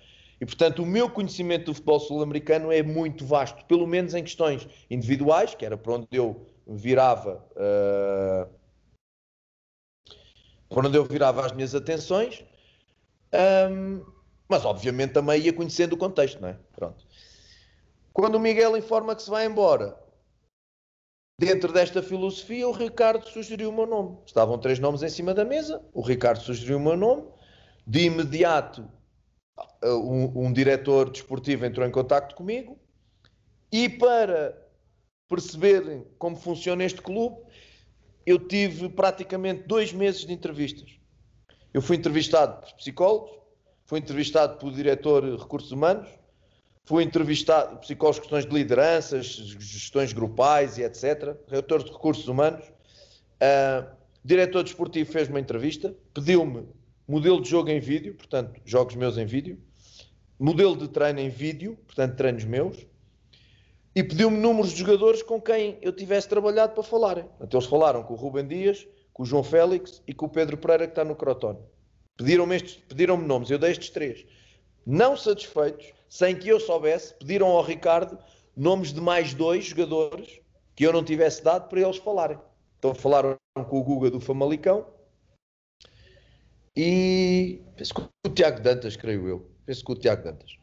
E portanto, o meu conhecimento do futebol sul-americano é muito vasto, pelo menos em questões individuais, que era para onde eu virava, uh, para onde eu virava as minhas atenções, um, mas obviamente também ia conhecendo o contexto, não é? Pronto. Quando o Miguel informa que se vai embora, Dentro desta filosofia, o Ricardo sugeriu o meu nome. Estavam três nomes em cima da mesa. O Ricardo sugeriu o meu nome. De imediato, um, um diretor desportivo entrou em contato comigo. E para perceberem como funciona este clube, eu tive praticamente dois meses de entrevistas. Eu fui entrevistado por psicólogos, fui entrevistado por diretor de recursos humanos, Fui entrevistado, psicólogos, questões de lideranças, gestões grupais e etc. Reitor de recursos humanos. Uh, diretor desportivo fez uma entrevista, pediu-me modelo de jogo em vídeo, portanto, jogos meus em vídeo, modelo de treino em vídeo, portanto, treinos meus, e pediu-me números de jogadores com quem eu tivesse trabalhado para falarem. Então, eles falaram com o Rubem Dias, com o João Félix e com o Pedro Pereira, que está no Crotone. Pediram-me pediram nomes, eu dei estes três. Não satisfeitos, sem que eu soubesse, pediram ao Ricardo nomes de mais dois jogadores que eu não tivesse dado para eles falarem. Então falaram com o Guga do Famalicão e penso que o Tiago Dantas, creio eu. Penso que o Tiago Dantas.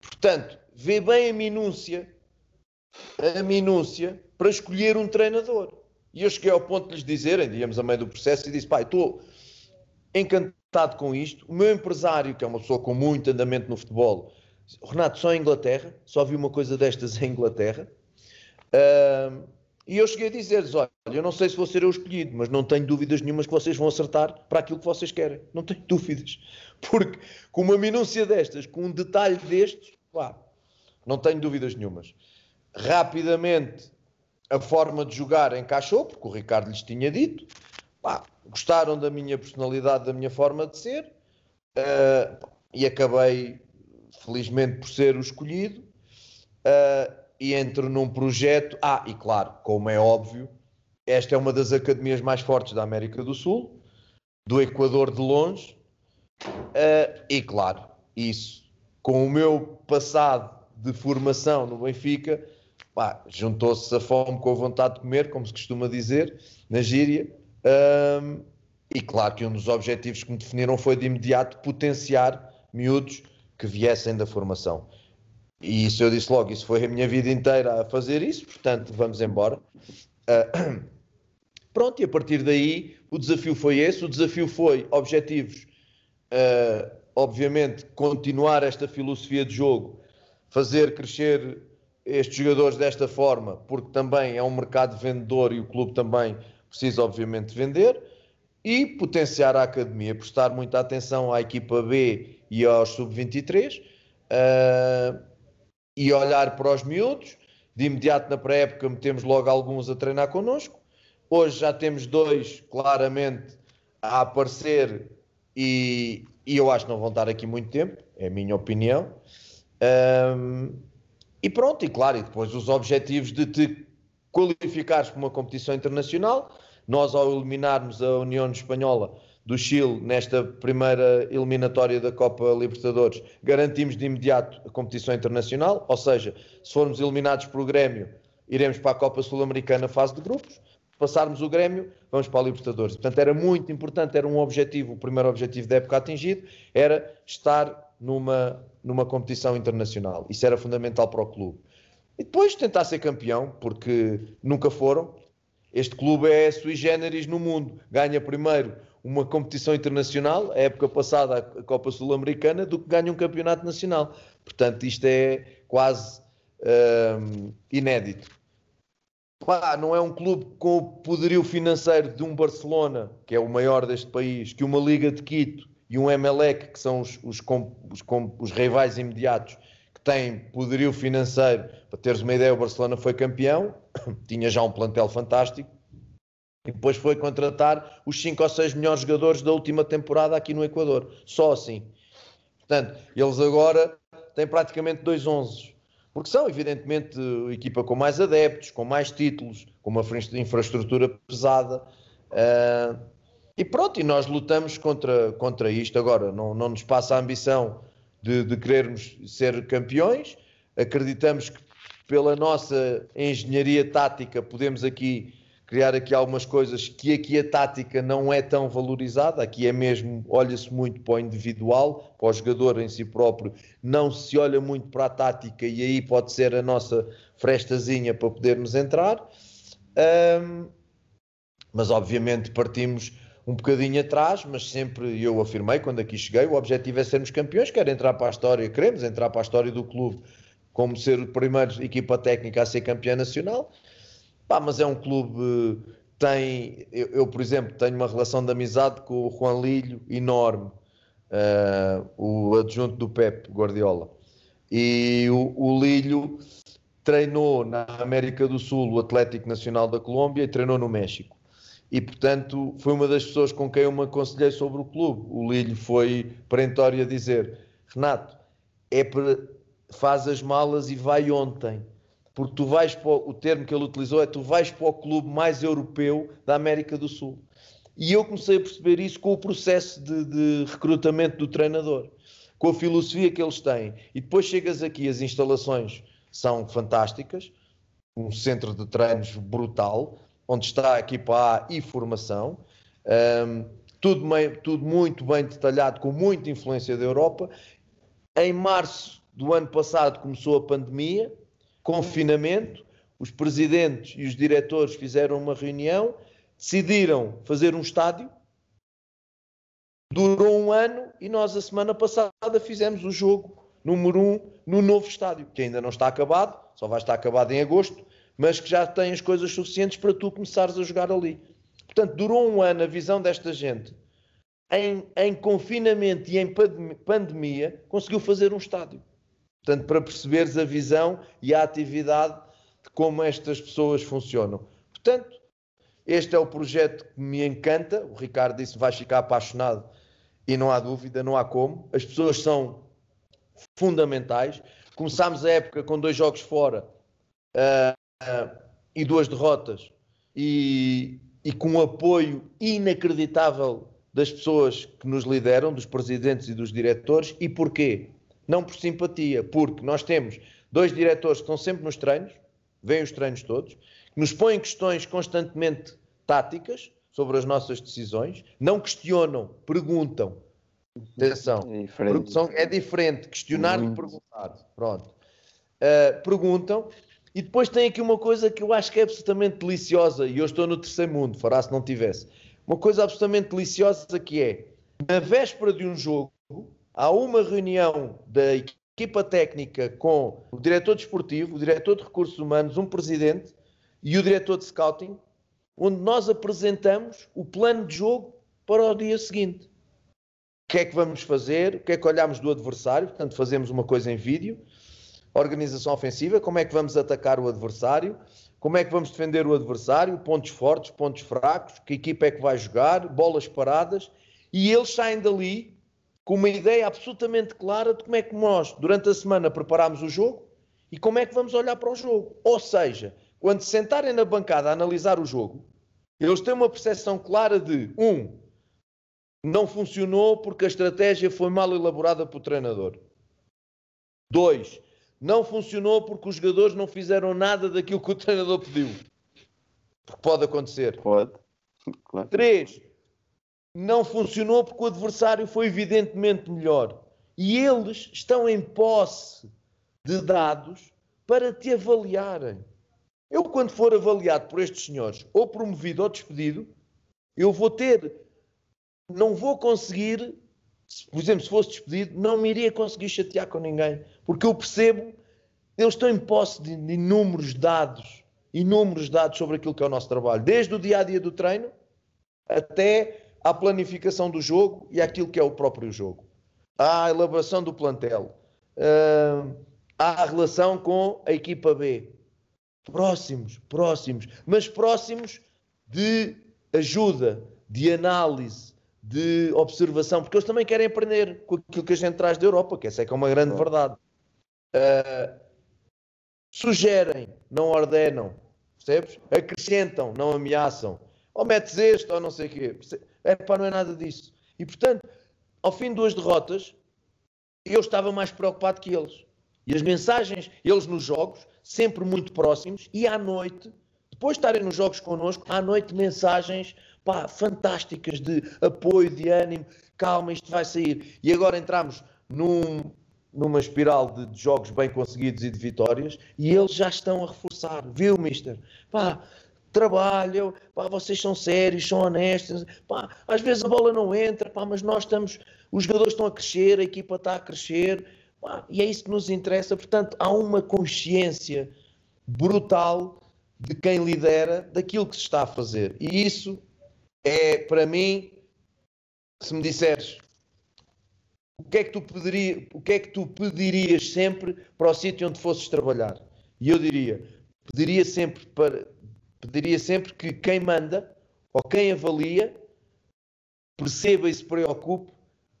Portanto, vê bem a minúcia, a minúcia para escolher um treinador. E eu cheguei ao ponto de lhes dizerem, digamos, a meio do processo, e disse: pai, estou encantado com isto. O meu empresário, que é uma pessoa com muito andamento no futebol, Renato, só em Inglaterra, só vi uma coisa destas em Inglaterra. Uh, e eu cheguei a dizer-lhes: olha, eu não sei se vou ser eu escolhido, mas não tenho dúvidas nenhumas que vocês vão acertar para aquilo que vocês querem. Não tenho dúvidas. Porque com uma minúcia destas, com um detalhe destes, pá, não tenho dúvidas nenhumas. Rapidamente a forma de jogar encaixou, porque o Ricardo lhes tinha dito. Pá, gostaram da minha personalidade, da minha forma de ser, uh, e acabei, felizmente, por ser o escolhido. Uh, e entro num projeto. Ah, e claro, como é óbvio, esta é uma das academias mais fortes da América do Sul, do Equador de longe, uh, e claro, isso com o meu passado de formação no Benfica, juntou-se a fome com a vontade de comer, como se costuma dizer, na gíria, um, e claro que um dos objetivos que me definiram foi de imediato potenciar miúdos que viessem da formação. E isso eu disse logo, isso foi a minha vida inteira a fazer isso, portanto vamos embora. Uh, pronto, e a partir daí o desafio foi esse, o desafio foi objetivos, uh, obviamente, continuar esta filosofia de jogo, fazer crescer estes jogadores desta forma, porque também é um mercado vendedor e o clube também precisa, obviamente, vender e potenciar a academia, prestar muita atenção à equipa B e aos sub-23 uh, ah, e olhar para os miúdos. De imediato, na pré-época, metemos logo alguns a treinar connosco. Hoje já temos dois claramente a aparecer e, e eu acho que não vão estar aqui muito tempo, é a minha opinião. Um, e pronto, e claro, e depois os objetivos de te qualificares para uma competição internacional. Nós, ao eliminarmos a União Espanhola do Chile nesta primeira eliminatória da Copa Libertadores, garantimos de imediato a competição internacional, ou seja, se formos eliminados por o Grêmio, iremos para a Copa Sul-Americana fase de grupos, passarmos o Grêmio, vamos para a Libertadores. Portanto, era muito importante, era um objetivo, o primeiro objetivo da época atingido, era estar numa, numa competição internacional. Isso era fundamental para o clube. E depois tentar ser campeão, porque nunca foram. Este clube é sui generis no mundo. Ganha primeiro uma competição internacional, a época passada a Copa Sul-Americana, do que ganha um campeonato nacional. Portanto, isto é quase hum, inédito. Pá, não é um clube com o poderio financeiro de um Barcelona, que é o maior deste país, que uma Liga de Quito e um Emelec, que são os, os, os, os rivais imediatos, têm poderio financeiro. Para teres uma ideia, o Barcelona foi campeão, tinha já um plantel fantástico, e depois foi contratar os 5 ou 6 melhores jogadores da última temporada aqui no Equador. Só assim. Portanto, eles agora têm praticamente dois 11 porque são, evidentemente, a equipa com mais adeptos, com mais títulos, com uma infraestrutura pesada. Uh, e pronto, e nós lutamos contra, contra isto. Agora, não, não nos passa a ambição de, de querermos ser campeões. Acreditamos que pela nossa engenharia tática podemos aqui criar aqui algumas coisas que aqui a tática não é tão valorizada, aqui é mesmo, olha-se muito para o individual, para o jogador em si próprio, não se olha muito para a tática e aí pode ser a nossa frestazinha para podermos entrar. Um, mas obviamente partimos um bocadinho atrás, mas sempre eu afirmei quando aqui cheguei, o objetivo é sermos campeões, quero entrar para a história, queremos entrar para a história do clube como ser o primeiro equipa técnica a ser campeã nacional. Pá, mas é um clube tem eu, eu, por exemplo tenho uma relação de amizade com o Juan Lilho enorme uh, o adjunto do Pep Guardiola. E o, o, Lilho treinou na América do Sul o Atlético Nacional da Colômbia e treinou no México e portanto foi uma das pessoas com quem eu me aconselhei sobre o clube o Lilho foi perentório a dizer Renato é para faz as malas e vai ontem porque tu vais para o, o termo que ele utilizou é tu vais para o clube mais europeu da América do Sul. E eu comecei a perceber isso com o processo de, de recrutamento do treinador, com a filosofia que eles têm. E depois chegas aqui, as instalações são fantásticas, um centro de treinos brutal, onde está a equipa A e formação, um, tudo, tudo muito bem detalhado, com muita influência da Europa. Em março do ano passado começou a pandemia, confinamento, os presidentes e os diretores fizeram uma reunião, decidiram fazer um estádio. Durou um ano e nós, a semana passada, fizemos o jogo número um no novo estádio, que ainda não está acabado, só vai estar acabado em agosto, mas que já tem as coisas suficientes para tu começares a jogar ali. Portanto, durou um ano a visão desta gente. Em, em confinamento e em pandemia, conseguiu fazer um estádio. Portanto, para perceberes a visão e a atividade de como estas pessoas funcionam. Portanto, este é o projeto que me encanta. O Ricardo disse vais ficar apaixonado e não há dúvida, não há como. As pessoas são fundamentais. Começámos a época com dois jogos fora uh, e duas derrotas e, e com um apoio inacreditável das pessoas que nos lideram, dos presidentes e dos diretores. E porquê? não por simpatia, porque nós temos dois diretores que estão sempre nos treinos, veem os treinos todos, que nos põem questões constantemente táticas sobre as nossas decisões, não questionam, perguntam. Atenção, é diferente, é diferente questionar Muito. que perguntar. Pronto. Uh, perguntam e depois tem aqui uma coisa que eu acho que é absolutamente deliciosa, e eu estou no terceiro mundo, fará se não tivesse. Uma coisa absolutamente deliciosa que é, na véspera de um jogo, há uma reunião da equipa técnica com o diretor desportivo, o diretor de recursos humanos, um presidente e o diretor de scouting, onde nós apresentamos o plano de jogo para o dia seguinte. O que é que vamos fazer? O que é que olhamos do adversário? Portanto, fazemos uma coisa em vídeo. Organização ofensiva, como é que vamos atacar o adversário? como é que vamos defender o adversário, pontos fortes, pontos fracos, que equipa é que vai jogar, bolas paradas, e eles saem dali com uma ideia absolutamente clara de como é que nós, durante a semana, preparamos o jogo e como é que vamos olhar para o jogo. Ou seja, quando se sentarem na bancada a analisar o jogo, eles têm uma percepção clara de, um, não funcionou porque a estratégia foi mal elaborada pelo treinador. Dois, não funcionou porque os jogadores não fizeram nada daquilo que o treinador pediu. Porque pode acontecer. Pode. Claro. Três, não funcionou porque o adversário foi evidentemente melhor. E eles estão em posse de dados para te avaliarem. Eu, quando for avaliado por estes senhores, ou promovido ou despedido, eu vou ter. Não vou conseguir. Por exemplo, se fosse despedido, não me iria conseguir chatear com ninguém. Porque eu percebo. Eles estão em posse de, inúmeros dados. Inúmeros dados sobre aquilo que é o nosso trabalho. Desde o dia a dia do treino até à planificação do jogo e àquilo que é o próprio jogo. À elaboração do plantel. À relação com a equipa B próximos, próximos, mas próximos de ajuda, de análise, de observação, porque eles também querem aprender com aquilo que a gente traz da Europa, que essa é que é uma grande verdade. Uh, sugerem, não ordenam, percebes? Acrescentam, não ameaçam. Ou metes este, ou não sei o quê. É pá, não é nada disso. E portanto, ao fim de duas derrotas, eu estava mais preocupado que eles. E as mensagens, eles nos jogos, sempre muito próximos, e à noite, depois de estarem nos jogos connosco, à noite mensagens pá, fantásticas de apoio, de ânimo, calma, isto vai sair. E agora entramos num, numa espiral de, de, jogos bem conseguidos e de vitórias, e eles já estão a reforçar, viu, mister? Pá, trabalham, pá, vocês são sérios, são honestos, pá, às vezes a bola não entra, pá, mas nós estamos, os jogadores estão a crescer, a equipa está a crescer, e é isso que nos interessa. Portanto, há uma consciência brutal de quem lidera daquilo que se está a fazer. E isso é, para mim, se me disseres que é que tu, pediria, o que é que tu pedirias sempre para o sítio onde fosses trabalhar? E eu diria, pediria sempre, para, pediria sempre que quem manda ou quem avalia perceba e se preocupe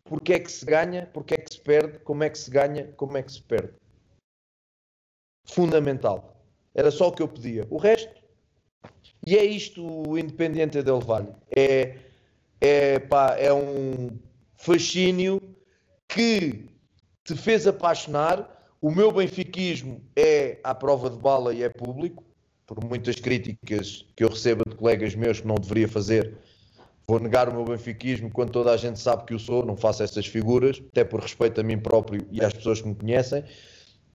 porque é que se ganha, porque é que se perde, como é que se ganha, como é que se perde. Fundamental. Era só o que eu pedia. O resto. E é isto o Independente del Valle. É, é, pá, é um fascínio que te fez apaixonar. O meu benfiquismo é à prova de bala e é público, por muitas críticas que eu recebo de colegas meus que não deveria fazer Vou negar o meu benfiquismo quando toda a gente sabe que eu sou, não faço essas figuras, até por respeito a mim próprio e às pessoas que me conhecem.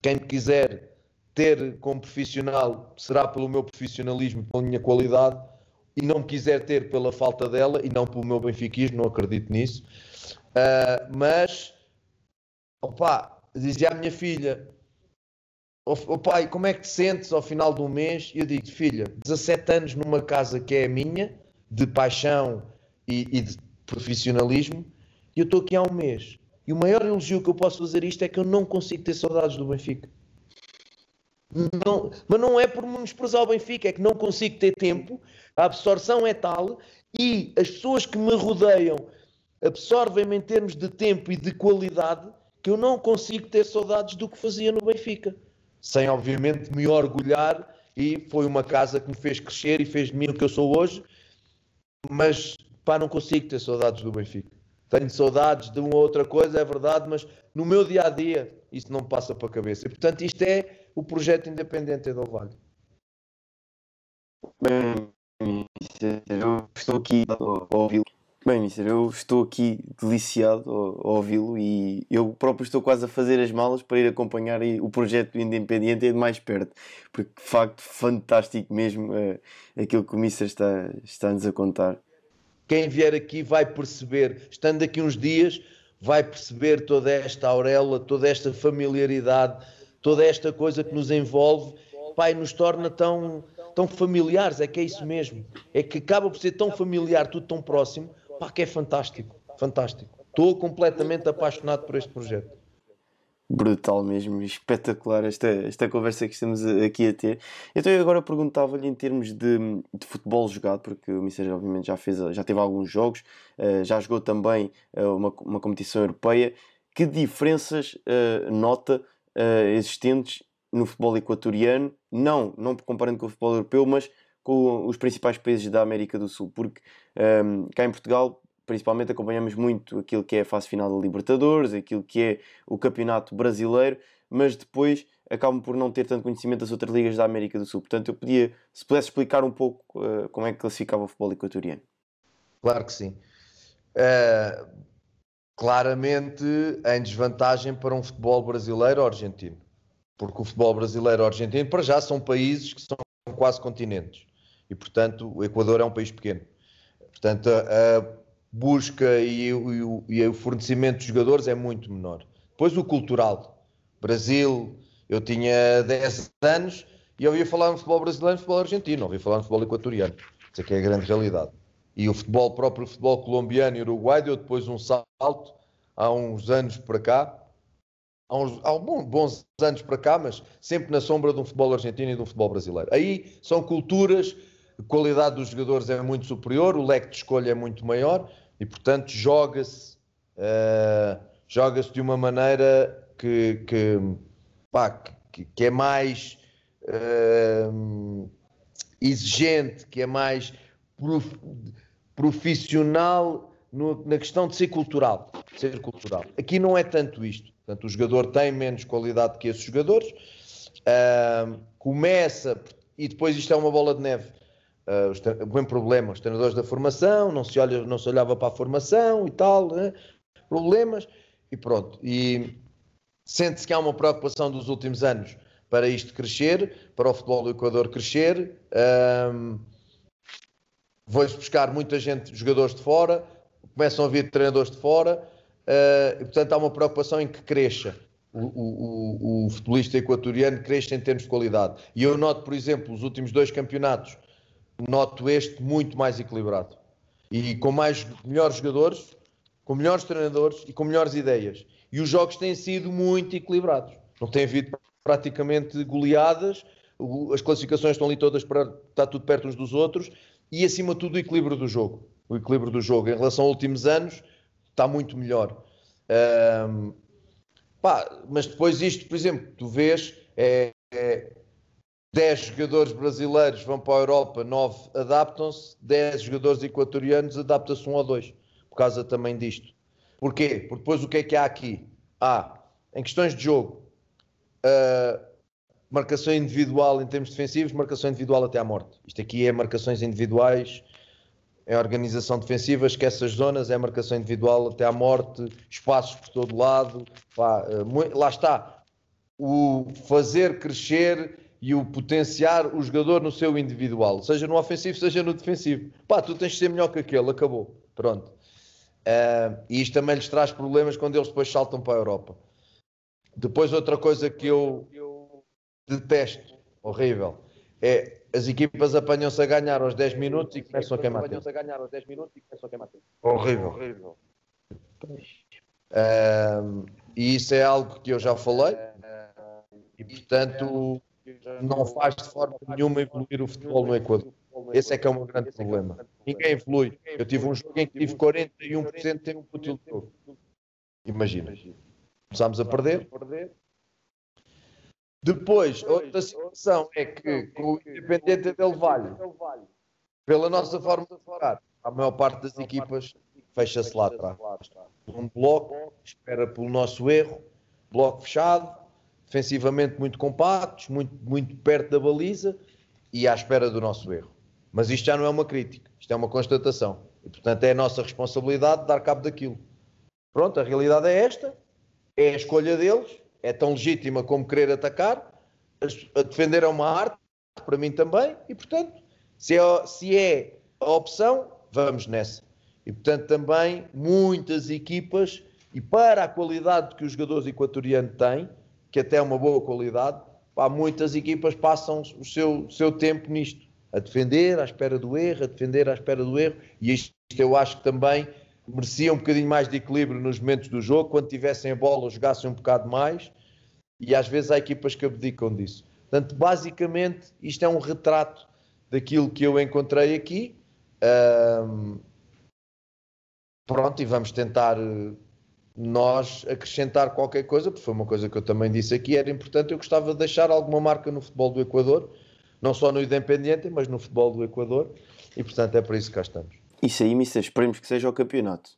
Quem quiser ter como profissional será pelo meu profissionalismo, pela minha qualidade, e não me quiser ter pela falta dela e não pelo meu benfiquismo, não acredito nisso. Uh, mas, opá, dizia a minha filha, o oh, pai, como é que te sentes ao final um mês? E eu digo, filha, 17 anos numa casa que é a minha, de paixão e, e de profissionalismo, e eu estou aqui há um mês. E o maior elogio que eu posso fazer isto é que eu não consigo ter saudades do Benfica. Não, mas não é por menosprezar o Benfica, é que não consigo ter tempo, a absorção é tal e as pessoas que me rodeiam absorvem-me em termos de tempo e de qualidade que eu não consigo ter saudades do que fazia no Benfica. Sem, obviamente, me orgulhar e foi uma casa que me fez crescer e fez de mim o que eu sou hoje, mas pá, não consigo ter saudades do Benfica. Tenho saudades de uma outra coisa, é verdade, mas no meu dia a dia isso não passa para a cabeça. E, portanto, isto é o projeto independente do Vale. Bem, eu estou aqui a ouvi-lo. Bem, Mister, eu estou aqui deliciado a ouvi-lo e eu próprio estou quase a fazer as malas para ir acompanhar o projeto do Independiente de mais perto, porque de facto fantástico mesmo é, aquilo que o Mister está, está-nos a contar. Quem vier aqui vai perceber, estando aqui uns dias, vai perceber toda esta auréola, toda esta familiaridade, toda esta coisa que nos envolve, pai, nos torna tão, tão familiares, é que é isso mesmo. É que acaba por ser tão familiar, tudo tão próximo, pá, que é fantástico, fantástico. Estou completamente apaixonado por este projeto. Brutal mesmo, espetacular esta, esta conversa que estamos aqui a ter. Então eu agora perguntava-lhe em termos de, de, futebol jogado, porque o Mister obviamente já, fez, já teve alguns jogos, uh, já jogou também uh, uma, uma competição europeia. Que diferenças uh, nota existentes no futebol equatoriano, não, não comparando com o futebol europeu, mas com os principais países da América do Sul? Porque um, cá em Portugal principalmente acompanhamos muito aquilo que é a fase final da Libertadores, aquilo que é o Campeonato Brasileiro, mas depois acabam por não ter tanto conhecimento das outras ligas da América do Sul. Portanto, eu podia, se pudesse explicar um pouco uh, como é que classificava o futebol equatoriano. Claro que sim. Uh, claramente em desvantagem para um futebol brasileiro ou argentino. Porque o futebol brasileiro ou argentino, para já, são países que são quase continentes. E, portanto, o Equador é um país pequeno. Portanto, a, busca e, e, e, o fornecimento de jogadores é muito menor. Depois o cultural. Brasil, eu tinha 10 anos e ouvia falar no futebol brasileiro e futebol argentino, ouvia falar no futebol equatoriano. Isso é que é a grande realidade. E o futebol próprio, o futebol colombiano e uruguai, deu depois um salto há uns anos para cá, há uns há bons anos para cá, mas sempre na sombra de um futebol argentino e de um futebol brasileiro. Aí são culturas, a qualidade dos jogadores é muito superior, o leque de escolha é muito maior e portanto joga-se uh, joga-se de uma maneira que, que, pá, que, que, é mais uh, exigente, que é mais prof, profissional no, na questão de ser cultural, ser cultural. Aqui não é tanto isto. Portanto, o jogador tem menos qualidade que esses jogadores. Uh, começa, e depois isto é uma bola de neve Uh, o mesmo problema, os treinadores da formação, não se, olha, não se olhava para a formação e tal, né? problemas, e pronto. E sente-se que há uma preocupação dos últimos anos para isto crescer, para o futebol do Equador crescer. Um, Vou-se buscar muita gente, jogadores de fora, começam a vir treinadores de fora, uh, e portanto há uma preocupação em que cresça. O, o, o, o futebolista equatoriano cresça em termos de qualidade. E eu noto, por exemplo, os últimos dois campeonatos noto este muito mais equilibrado e com mais melhores jogadores, com melhores treinadores e com melhores ideias. E os jogos têm sido muito equilibrados. Não tem havido praticamente goleadas, as classificações estão ali todas para estar tudo perto uns dos outros e acima de tudo o equilíbrio do jogo. O equilíbrio do jogo em relação aos últimos anos está muito melhor. Um, pá, mas depois isto, por exemplo, tu vês é, é 10 jogadores brasileiros vão para a Europa, 9 adaptam-se, 10 jogadores equatorianos adaptam-se um ou dois, por causa também disto. Porquê? Porque depois o que é que há aqui? Há, em questões de jogo, uh, marcação individual em termos defensivos, marcação individual até à morte. Isto aqui é marcações individuais, é organização defensiva, esquece as zonas, é marcação individual até à morte, espaços por todo lado. Pá, uh, lá está. O fazer crescer e o potenciar o jogador no seu individual, seja no ofensivo, seja no defensivo. Pá, tu tens de ser melhor que aquele, acabou. Pronto. Uh, e isto também lhes traz problemas quando eles depois saltam para a Europa. Depois, outra coisa que eu detesto, horrível, é as equipas apanham-se a ganhar aos 10 minutos e começam a queimar tempo. Horrível. horrível. Uh, e isso é algo que eu já falei. E portanto, não faz de forma nenhuma evoluir o futebol no Equador. Esse é que é um grande problema. Ninguém evolui. Eu tive um jogo em que tive 41% de tempo útil de jogo. Imagina. Começámos a perder. Depois, outra situação é que com o Independente del Valle, pela nossa forma de jogar, a maior parte das equipas fecha-se lá atrás. Um bloco, espera pelo nosso erro, bloco fechado, defensivamente muito compactos, muito, muito perto da baliza e à espera do nosso erro. Mas isto já não é uma crítica, isto é uma constatação. E, portanto, é a nossa responsabilidade dar cabo daquilo. Pronto, a realidade é esta, é a escolha deles, é tão legítima como querer atacar, a defender é uma arte, para mim também, e, portanto, se é, se é a opção, vamos nessa. E, portanto, também muitas equipas, e para a qualidade que os jogadores equatorianos têm, que até é uma boa qualidade, pá, muitas equipas passam o seu, seu tempo nisto, a defender à espera do erro, a defender à espera do erro, e isto eu acho que também merecia um bocadinho mais de equilíbrio nos momentos do jogo, quando tivessem a bola jogassem um bocado mais, e às vezes há equipas que abdicam disso. Portanto, basicamente, isto é um retrato daquilo que eu encontrei aqui. Um, pronto, e vamos tentar eh, nós acrescentar qualquer coisa, porque foi uma coisa que eu também disse aqui, era importante, eu gostava de deixar alguma marca no futebol do Equador, não só no Independiente, mas no futebol do Equador, e portanto é por isso que cá estamos. Isso aí, Mister, esperemos que seja o campeonato.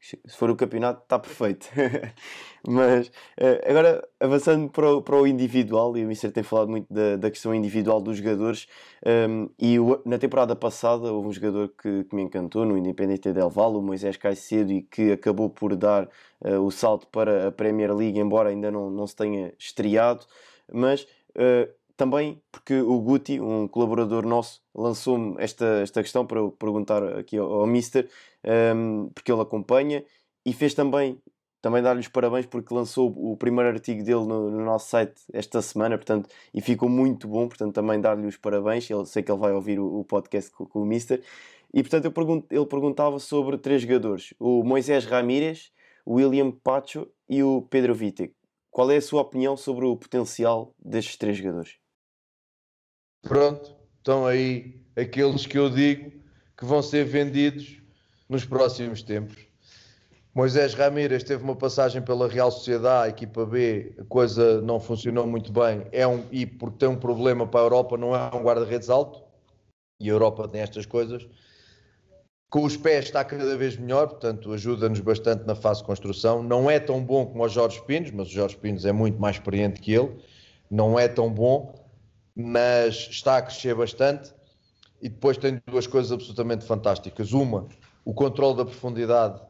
Se for o campeonato, está perfeito. Mas eh, agora, avançando para o, para o individual, e o Mister tem falado muito da, da questão individual dos jogadores, um, ehm, e o, na temporada passada houve um jogador que, que me encantou no Independente Del Valle, o Moisés Caicedo, e que acabou por dar uh, o salto para a Premier League, embora ainda não, não se tenha estreado. Mas uh, também porque o Guti, um colaborador nosso, lançou-me esta, esta questão para eu perguntar aqui ao, ao Mister, um, porque ele acompanha e fez também, também dar-lhe os parabéns porque lançou o primeiro artigo dele no, no, nosso site esta semana, portanto, e ficou muito bom, portanto, também dar-lhe os parabéns. Eu sei que ele vai ouvir o, o podcast com, com, o Mister. E portanto, pergunto, ele perguntava sobre três jogadores: o Moisés Ramírez, o William Pacho e o Pedro Vitek. Qual é a sua opinião sobre o potencial destes três jogadores? Pronto, estão aí aqueles que eu digo que vão ser vendidos nos próximos tempos. Moisés Ramírez teve uma passagem pela Real Sociedade, a equipa B, a coisa não funcionou muito bem, é um, e porque tem um problema para a Europa, não é um guarda-redes alto, e a Europa tem estas coisas. Com os pés está cada vez melhor, portanto ajuda-nos bastante na fase de construção. Não é tão bom como o Jorge Pinos, mas o Jorge Pinos é muito mais experiente que ele. Não é tão bom, mas está a crescer bastante. E depois tem duas coisas absolutamente fantásticas. Uma, o controle da profundidade,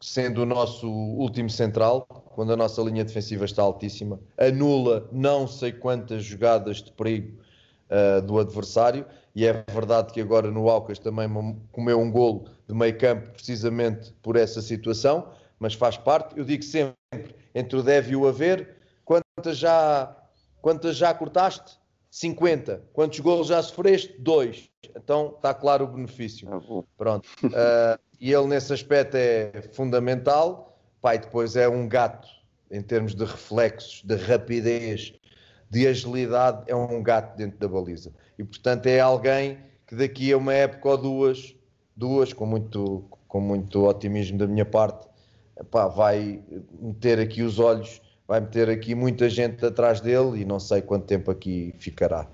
sendo o nosso último central, quando a nossa linha defensiva está altíssima, anula não sei quantas jogadas de perigo uh, do adversário. E é verdade que agora no Alcas também comeu um golo de meio campo, precisamente por essa situação, mas faz parte. Eu digo sempre, entre o deve e o haver, quantas já, quantas já cortaste? 50. Quantos gols já sofreste? Dois. Então está claro o benefício. Ah, Pronto. Uh, e ele nesse aspecto é fundamental. Pai, depois é um gato em termos de reflexos, de rapidez, de agilidade, é um gato dentro da baliza. E portanto é alguém que daqui a uma época ou duas, duas com muito, com muito otimismo da minha parte, pá, vai meter aqui os olhos vai meter aqui muita gente atrás dele e não sei quanto tempo aqui ficará.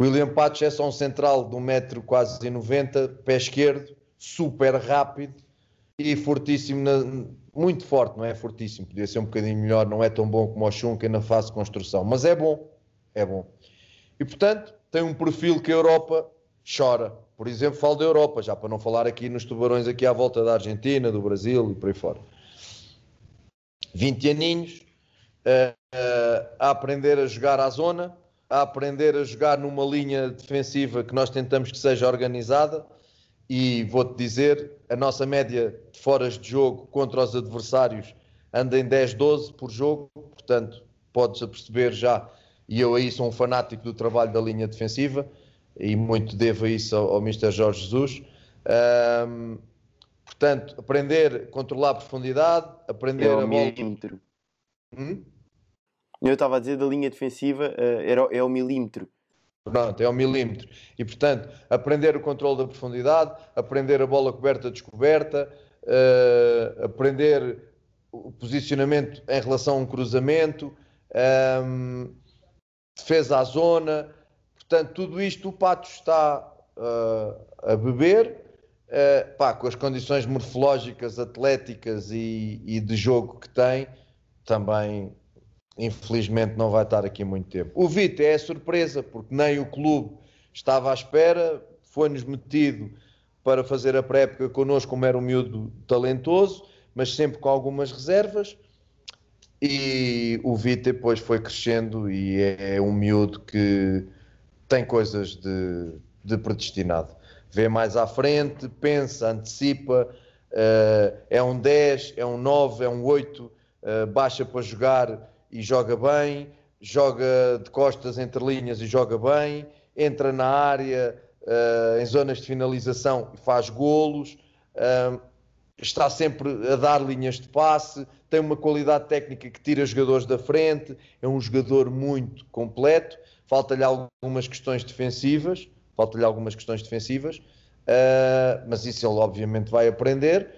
William Patos é só um central de um metro quase 90, pé esquerdo, super rápido e fortíssimo, na, muito forte, não é fortíssimo, podia ser um bocadinho melhor, não é tão bom como o Schunken na fase de construção, mas é bom, é bom. E portanto, tem um perfil que a Europa chora. Por exemplo, falo da Europa, já para não falar aqui nos tubarões aqui à volta da Argentina, do Brasil e por aí fora. 20 aninhos, a aprender a jogar à zona, a aprender a jogar numa linha defensiva que nós tentamos que seja organizada. E vou-te dizer, a nossa média de foras de jogo contra os adversários anda em 10, 12 por jogo, portanto, podes perceber já. E eu aí sou um fanático do trabalho da linha defensiva e muito devo isso ao, ao Mr. Jorge Jesus. Um, portanto, aprender a controlar a profundidade, aprender é a milímetro. Hum? Eu estava a dizer da linha defensiva, uh, era, é o milímetro. Pronto, é o milímetro. E, portanto, aprender o controle da profundidade, aprender a bola coberta descoberta, uh, aprender o posicionamento em relação a um cruzamento, um, ehm, defesa à zona. Portanto, tudo isto o Pato está uh, a beber, uh, pá, com as condições morfológicas, atléticas e, e de jogo que tem, também infelizmente não vai estar aqui muito tempo. O Vita é a surpresa, porque nem o clube estava à espera, foi-nos metido para fazer a pré-época connosco, como era um miúdo talentoso, mas sempre com algumas reservas. E o Vita depois foi crescendo e é um miúdo que tem coisas de, de predestinado. Vê mais à frente, pensa, antecipa, uh, é um 10, é um 9, é um 8, uh, baixa para jogar e joga bem, joga de costas entre linhas e joga bem, entra na área uh, em zonas de finalização e faz golos. Uh, está sempre a dar linhas de passe, tem uma qualidade técnica que tira jogadores da frente, é um jogador muito completo. Falta-lhe algumas questões defensivas, falta-lhe algumas questões defensivas, uh, mas isso ele obviamente vai aprender.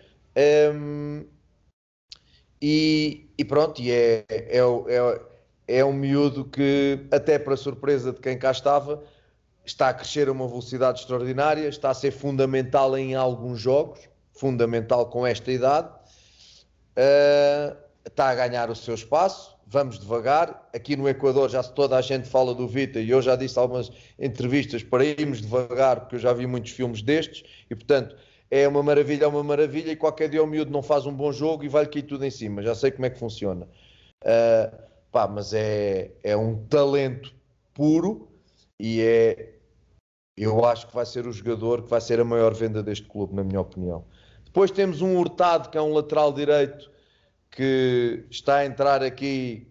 Um, e, e, pronto, e é, é, é, é um miúdo que, até para surpresa de quem cá estava, está a crescer a uma velocidade extraordinária, está a ser fundamental em alguns jogos, fundamental com esta idade, uh, está a ganhar o seu espaço, vamos devagar, aqui no Equador já toda a gente fala do Vita e eu já disse algumas entrevistas para irmos devagar, porque eu já vi muitos filmes destes, e portanto é uma maravilha, é uma maravilha, e qualquer dia o miúdo não faz um bom jogo e vai-lhe cair tudo em cima, já sei como é que funciona. Uh, pá, mas é, é um talento puro e é, eu acho que vai ser o jogador que vai ser a maior venda deste clube, na minha opinião. Depois temos um Hurtado, que é um lateral direito, que está a entrar aqui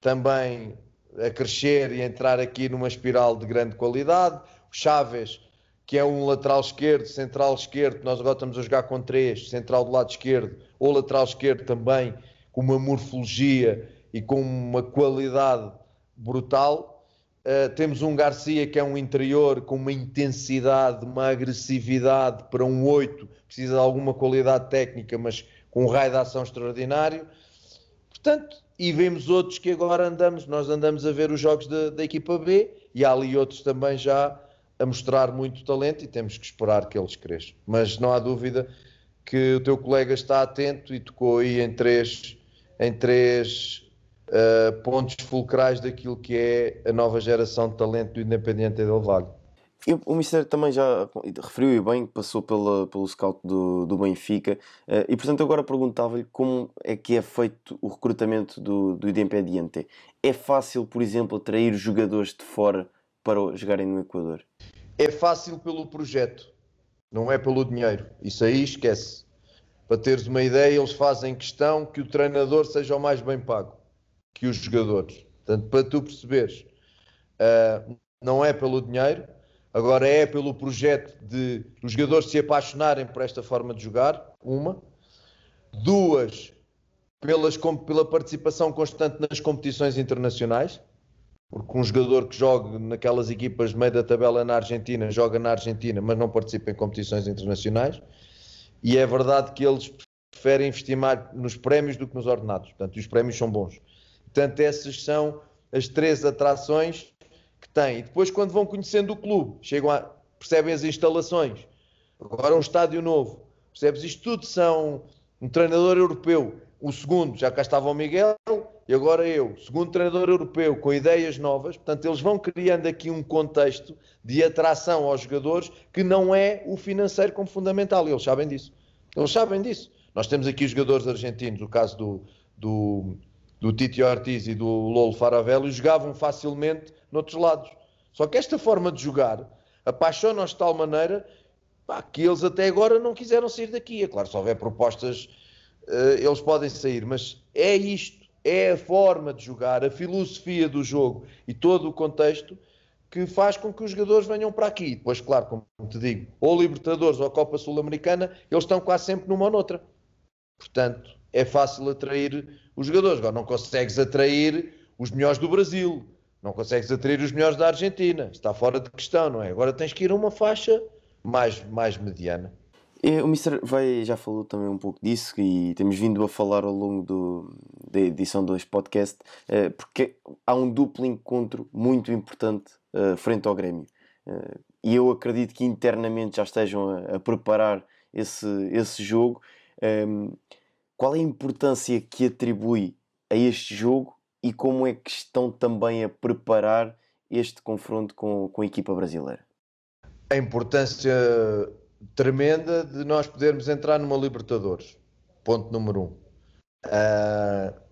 também a crescer e a entrar aqui numa espiral de grande qualidade. O Chaves, que é um lateral esquerdo, central esquerdo, nós agora estamos a jogar com três, central do lado esquerdo, ou lateral esquerdo também, com uma morfologia e com uma qualidade brutal. Uh, temos um Garcia que é um interior com uma intensidade, uma agressividade para um 8, precisa de alguma qualidade técnica, mas com um raio de ação extraordinário. Portanto, e vemos outros que agora andamos, nós andamos a ver os jogos da, da equipa B e há ali outros também já a mostrar muito talento e temos que esperar que eles cresçam. Mas não há dúvida que o teu colega está atento e tocou aí em três, em três uh, pontos fulcrais daquilo que é a nova geração de talento do Independiente Del Valle. E o Mister também já referiu e bem que passou pela, pelo scout do, do Benfica uh, e portanto agora perguntava-lhe como é que é feito o recrutamento do, do Independiente. É fácil, por exemplo, atrair jogadores de fora para jogarem no Equador? É fácil pelo projeto, não é pelo dinheiro. Isso aí esquece. Para teres uma ideia, eles fazem questão que o treinador seja o mais bem pago que os jogadores. Portanto, para tu perceberes, uh, não é pelo dinheiro, agora é pelo projeto de os jogadores se apaixonarem por esta forma de jogar, uma. Duas, pelas, pela participação constante nas competições internacionais, porque um jogador que joga naquelas equipas de meio da tabela na Argentina, joga na Argentina, mas não participa em competições internacionais. E é verdade que eles preferem investir mais nos prémios do que nos ordenados. Portanto, os prémios são bons. Portanto, essas são as três atrações que têm. E depois, quando vão conhecendo o clube, chegam a, percebem as instalações. Agora um estádio novo. Percebes? Isto tudo são um treinador europeu. O segundo, já cá estava o Miguel, e agora eu, segundo treinador europeu, com ideias novas. Portanto, eles vão criando aqui um contexto de atração aos jogadores que não é o financeiro como fundamental. Eles sabem disso. Eles sabem disso. Nós temos aqui jogadores argentinos, o caso do, do do Titi Ortiz e do Lolo Faravello jogavam facilmente noutros lados. Só que esta forma de jogar apaixona-os de tal maneira pá, que eles até agora não quiseram sair daqui. É claro, se houver propostas, eles podem sair, mas é isto, é a forma de jogar, a filosofia do jogo e todo o contexto que faz com que os jogadores venham para aqui. Depois, claro, como te digo, ou Libertadores ou Copa Sul-Americana, eles estão quase sempre numa ou noutra. Portanto, é fácil atrair os jogadores. Agora não consegues atrair os melhores do Brasil, não consegues atrair os melhores da Argentina. Está fora de questão, não é? Agora tens que ir a uma faixa mais, mais mediana. E o Mister vai, já falou também um pouco disso e temos vindo a falar ao longo do, da edição deste podcast, eh, porque há um duplo encontro muito importante eh, frente ao Grêmio. Eh, e eu acredito que internamente já estejam a, a preparar esse, esse jogo. Um, qual é a importância que atribui a este jogo e como é que estão também a preparar este confronto com, com a equipa brasileira? A importância tremenda de nós podermos entrar numa Libertadores. Ponto número um. Uh,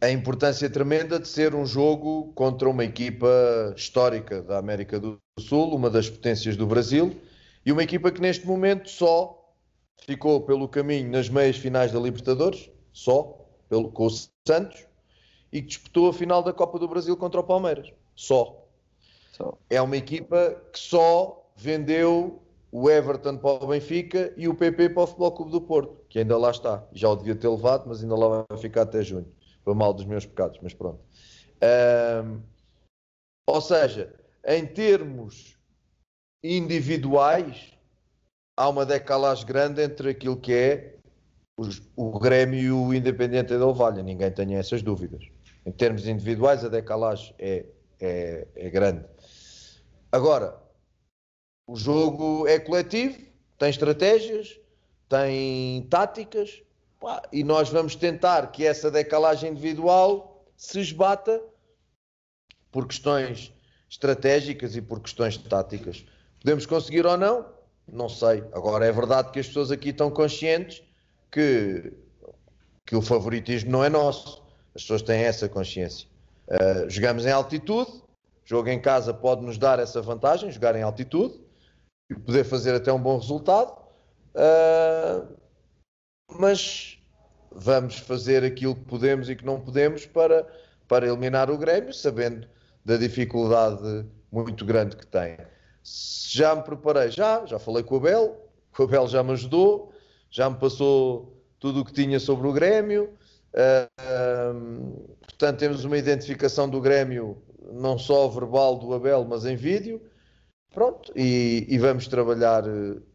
a importância tremenda de ser um jogo contra uma equipa histórica da América do Sul, uma das potências do Brasil, e uma equipa que neste momento só ficou pelo caminho nas meias finais da Libertadores, só, pelo, com o Santos, e que disputou a final da Copa do Brasil contra o Palmeiras, só. só. É uma equipa que só vendeu o Everton para o Benfica e o PP para o Futebol Clube do Porto, que ainda lá está. Já o devia ter levado, mas ainda lá vai ficar até junho. Foi mal dos meus pecados, mas pronto. Um, ou seja, em termos individuais, há uma decalagem grande entre aquilo que é os, o Grêmio e o Independente Del Valle. Ninguém tem essas dúvidas. Em termos individuais, a decalagem é, é, é grande. Agora, o jogo é coletivo, tem estratégias, tem táticas, pá, e nós vamos tentar que essa decalagem individual se esbata por questões estratégicas e por questões táticas. Podemos conseguir ou não? Não sei. Agora é verdade que as pessoas aqui estão conscientes que, que o favoritismo não é nosso. As pessoas têm essa consciência. Uh, jogamos em altitude, jogo em casa pode nos dar essa vantagem, jogar em altitude e poder fazer até um bom resultado. Uh, mas vamos fazer aquilo que podemos e que não podemos para, para eliminar o Grêmio, sabendo da dificuldade muito grande que tem. Já me preparei, já, já falei com o Abel, o Abel já me ajudou, já me passou tudo o que tinha sobre o Grêmio. Uh, portanto, temos uma identificação do Grêmio, não só verbal do Abel, mas em vídeo. Pronto, e, e, vamos trabalhar,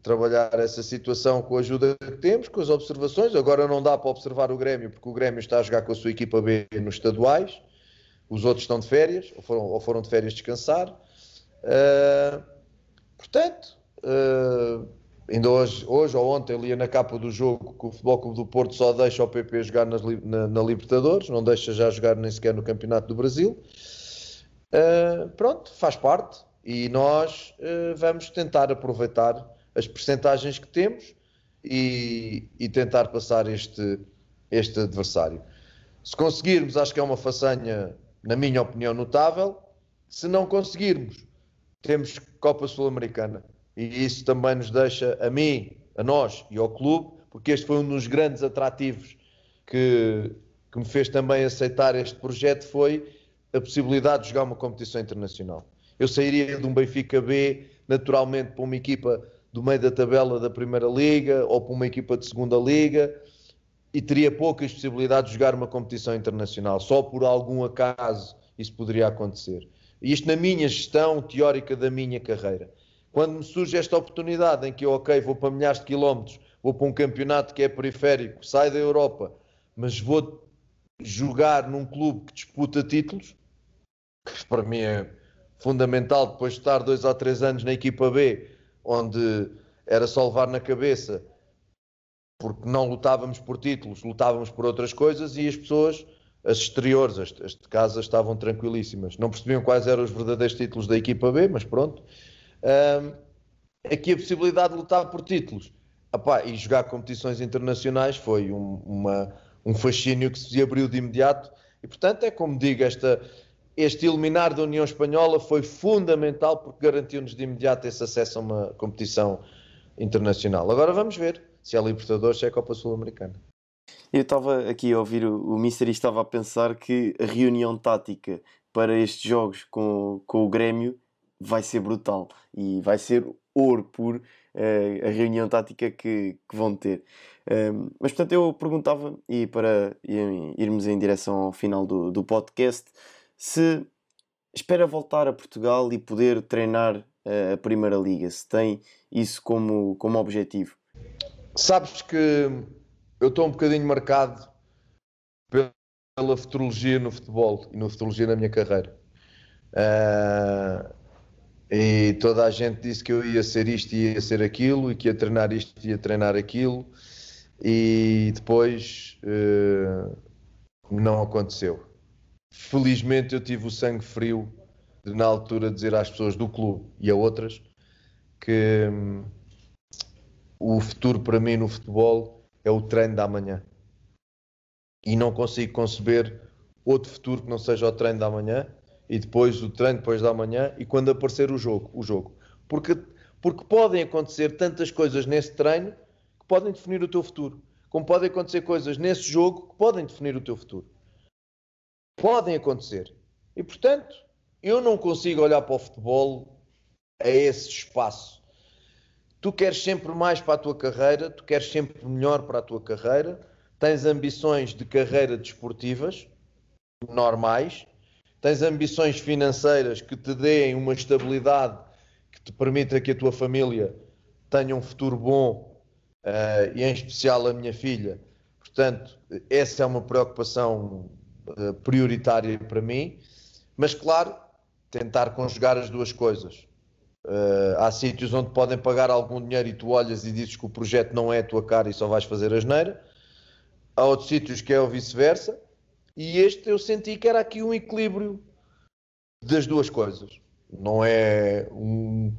trabalhar essa situação com a ajuda que temos, com as observações. Agora não dá para observar o Grêmio, porque o Grêmio está a jogar com a sua equipa B nos estaduais, os outros estão de férias, ou foram, ou foram de férias descansar. Uh, portanto, uh, ainda hoje, hoje ou ontem lia na capa do jogo que o Futebol Clube do Porto só deixa o PP jogar nas, na, na, Libertadores, não deixa já jogar nem sequer no Campeonato do Brasil. Uh, pronto, faz parte e nós uh, vamos tentar aproveitar as percentagens que temos e, e, tentar passar este, este adversário. Se conseguirmos, acho que é uma façanha, na minha opinião, notável. Se não conseguirmos, temos Copa Sul-Americana. E isso também nos deixa, a mim, a nós e ao clube, porque este foi um dos grandes atrativos que, que me fez também aceitar este projeto, foi a possibilidade de jogar uma competição internacional. Eu sairia de um Benfica B naturalmente para uma equipa do meio da tabela da Primeira Liga ou para uma equipa de Segunda Liga e teria poucas possibilidades de jogar uma competição internacional. Só por algum acaso isso poderia acontecer. Isto na minha gestão teórica da minha carreira. Quando me surge esta oportunidade em que eu, ok, vou para milhares de quilómetros, vou para um campeonato que é periférico, sai da Europa, mas vou jogar num clube que disputa títulos, que para mim é fundamental depois de estar dois ou três anos na equipa B, onde era só levar na cabeça, porque não lutávamos por títulos, lutávamos por outras coisas e as pessoas, as exteriores, as, as de casa, estavam tranquilíssimas. Não percebiam quais eram os verdadeiros títulos da equipa B, mas pronto. Um, aqui a possibilidade de lutar por títulos Epá, e jogar competições internacionais foi um, uma, um fascínio que se abriu de imediato. E portanto, é como digo, esta, este eliminar da União Espanhola foi fundamental porque garantiu-nos de imediato esse acesso a uma competição internacional. Agora vamos ver se é Libertadores, se é Copa Sul-Americana. Eu estava aqui a ouvir o, o Mister e estava a pensar que a reunião tática para estes jogos com, com o Grêmio vai ser brutal e vai ser ouro por uh, a reunião tática que, que vão ter. Um, mas portanto eu perguntava, e para irmos em direção ao final do, do podcast, se espera voltar a Portugal e poder treinar a Primeira Liga, se tem isso como, como objetivo? Sabes que eu estou um bocadinho marcado pela futurologia no futebol e no futurologia na minha carreira. Uh, e toda a gente disse que eu ia ser isto e ia ser aquilo, e que ia treinar isto e ia treinar aquilo, e depois uh, não aconteceu felizmente eu tive o sangue frio de na altura dizer às pessoas do clube e a outras que hum, o futuro para mim no futebol é o treino da manhã. E não consigo conceber outro futuro que não seja o treino da manhã e depois o treino depois da manhã e quando aparecer o jogo, o jogo. Porque porque podem acontecer tantas coisas nesse treino que podem definir o teu futuro, como podem acontecer coisas nesse jogo que podem definir o teu futuro podem acontecer. E portanto, eu não consigo olhar para o futebol a esse espaço. tu queres sempre mais para a tua carreira, tu queres sempre melhor para a tua carreira, tens ambições de carreira desportivas normais, tens ambições financeiras que te deem uma estabilidade que te permita que a tua família tenha um futuro bom uh, e em especial a minha filha. Portanto, essa é uma preocupação uh, prioritária para mim, mas claro, tentar conjugar as duas coisas. Uh, há sítios onde podem pagar algum dinheiro e tu olhas e dizes que o projeto não é a tua cara e só vais fazer a geneira. Há outros sítios que é o vice-versa. E este eu senti que era aqui um equilíbrio das duas coisas. Não é um.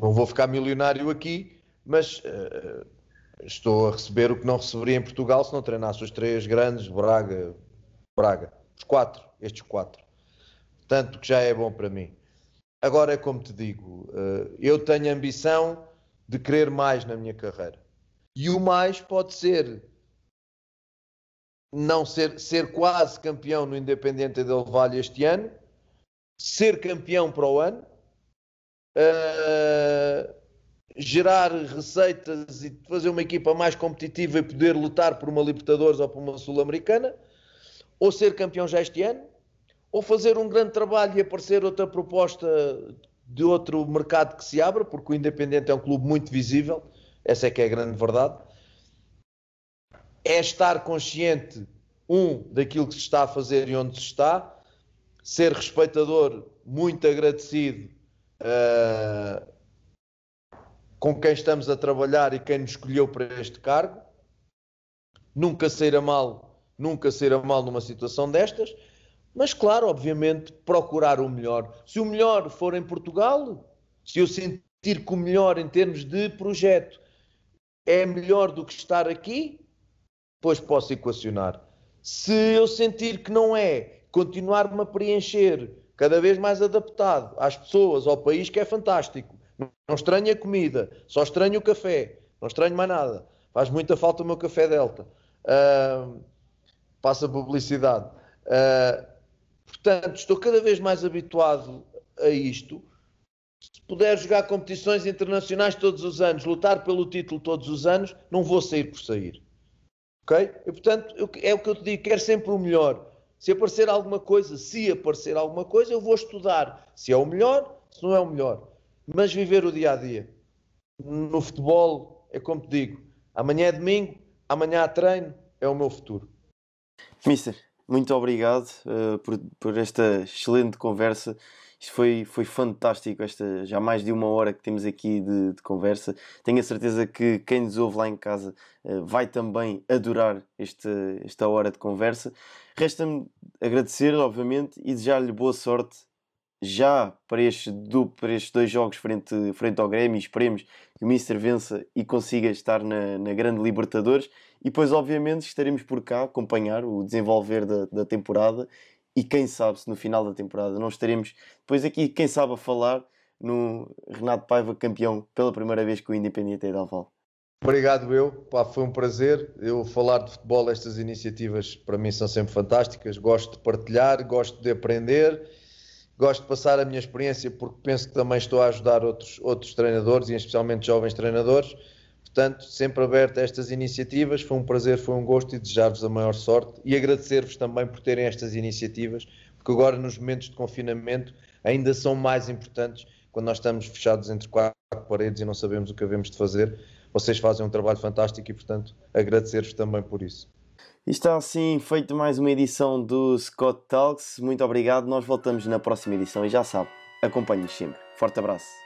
Não vou ficar milionário aqui, mas uh, estou a receber o que não receberia em Portugal se não treinasse os três grandes, Braga, Braga, os quatro, estes quatro. Tanto que já é bom para mim. Agora é como te digo, uh, eu tenho ambição de querer mais na minha carreira. E o mais pode ser não ser, ser quase campeão no Independente Del Valle este ano, ser campeão para o ano, uh, gerar receitas e fazer uma equipa mais competitiva e poder lutar por uma Libertadores ou por uma Sul-Americana, ou ser campeão já este ano, ou fazer um grande trabalho e aparecer outra proposta de outro mercado que se abra, porque o Independente é um clube muito visível, essa é que é a grande verdade. É estar consciente, um, daquilo que se está a fazer e onde se está, ser respeitador, muito agradecido uh, com quem estamos a trabalhar e quem nos escolheu para este cargo, nunca sair a mal, nunca a mal numa situação destas, mas claro, obviamente, procurar o melhor. Se o melhor for em Portugal, se eu sentir que o melhor em termos de projeto é melhor do que estar aqui, depois posso equacionar. Se eu sentir que não é, continuar-me a preencher, cada vez mais adaptado às pessoas, ao país, que é fantástico. Não estranho a comida, só estranho o café, não estranho mais nada. Faz muita falta o meu café Delta. Uh, passa publicidade. Uh, portanto, estou cada vez mais habituado a isto. Se puder jogar competições internacionais todos os anos, lutar pelo título todos os anos, não vou sair por sair. Ok? E portanto, eu, é o que eu te digo, quero sempre o melhor. Se aparecer alguma coisa, se aparecer alguma coisa, eu vou estudar se é o melhor, se não é o melhor. Mas viver o dia a dia. No futebol, é como te digo, amanhã é domingo, amanhã há treino, é o meu futuro. Mister, muito obrigado uh, por, por esta excelente conversa. Isto foi, foi fantástico, esta já mais de uma hora que temos aqui de, de conversa. Tenho a certeza que quem nos ouve lá em casa uh, vai também adorar este, esta hora de conversa. Resta-me agradecer, obviamente, e desejar-lhe boa sorte já para estes, para estes dois jogos frente, frente ao Grêmio. Esperemos que o Mister vença e consiga estar na, na Grande Libertadores. E depois, obviamente, estaremos por cá a acompanhar o desenvolver da, da temporada e quem sabe se no final da temporada não estaremos depois aqui, quem sabe, a falar no Renato Paiva campeão pela primeira vez com o Independiente Del Val. Obrigado eu, Pá, foi um prazer. Eu falar de futebol, estas iniciativas para mim são sempre fantásticas, gosto de partilhar, gosto de aprender, gosto de passar a minha experiência porque penso que também estou a ajudar outros, outros treinadores e especialmente jovens treinadores Portanto, sempre aberto a estas iniciativas. Foi um prazer, foi um gosto e desejar-vos a maior sorte e agradecer-vos também por terem estas iniciativas, porque agora, nos momentos de confinamento, ainda são mais importantes quando nós estamos fechados entre quatro paredes e não sabemos o que havemos de fazer. Vocês fazem um trabalho fantástico e, portanto, agradecer-vos também por isso. Está assim feita mais uma edição do Scott Talks. Muito obrigado. Nós voltamos na próxima edição e já sabe, acompanhe-nos sempre. Forte abraço.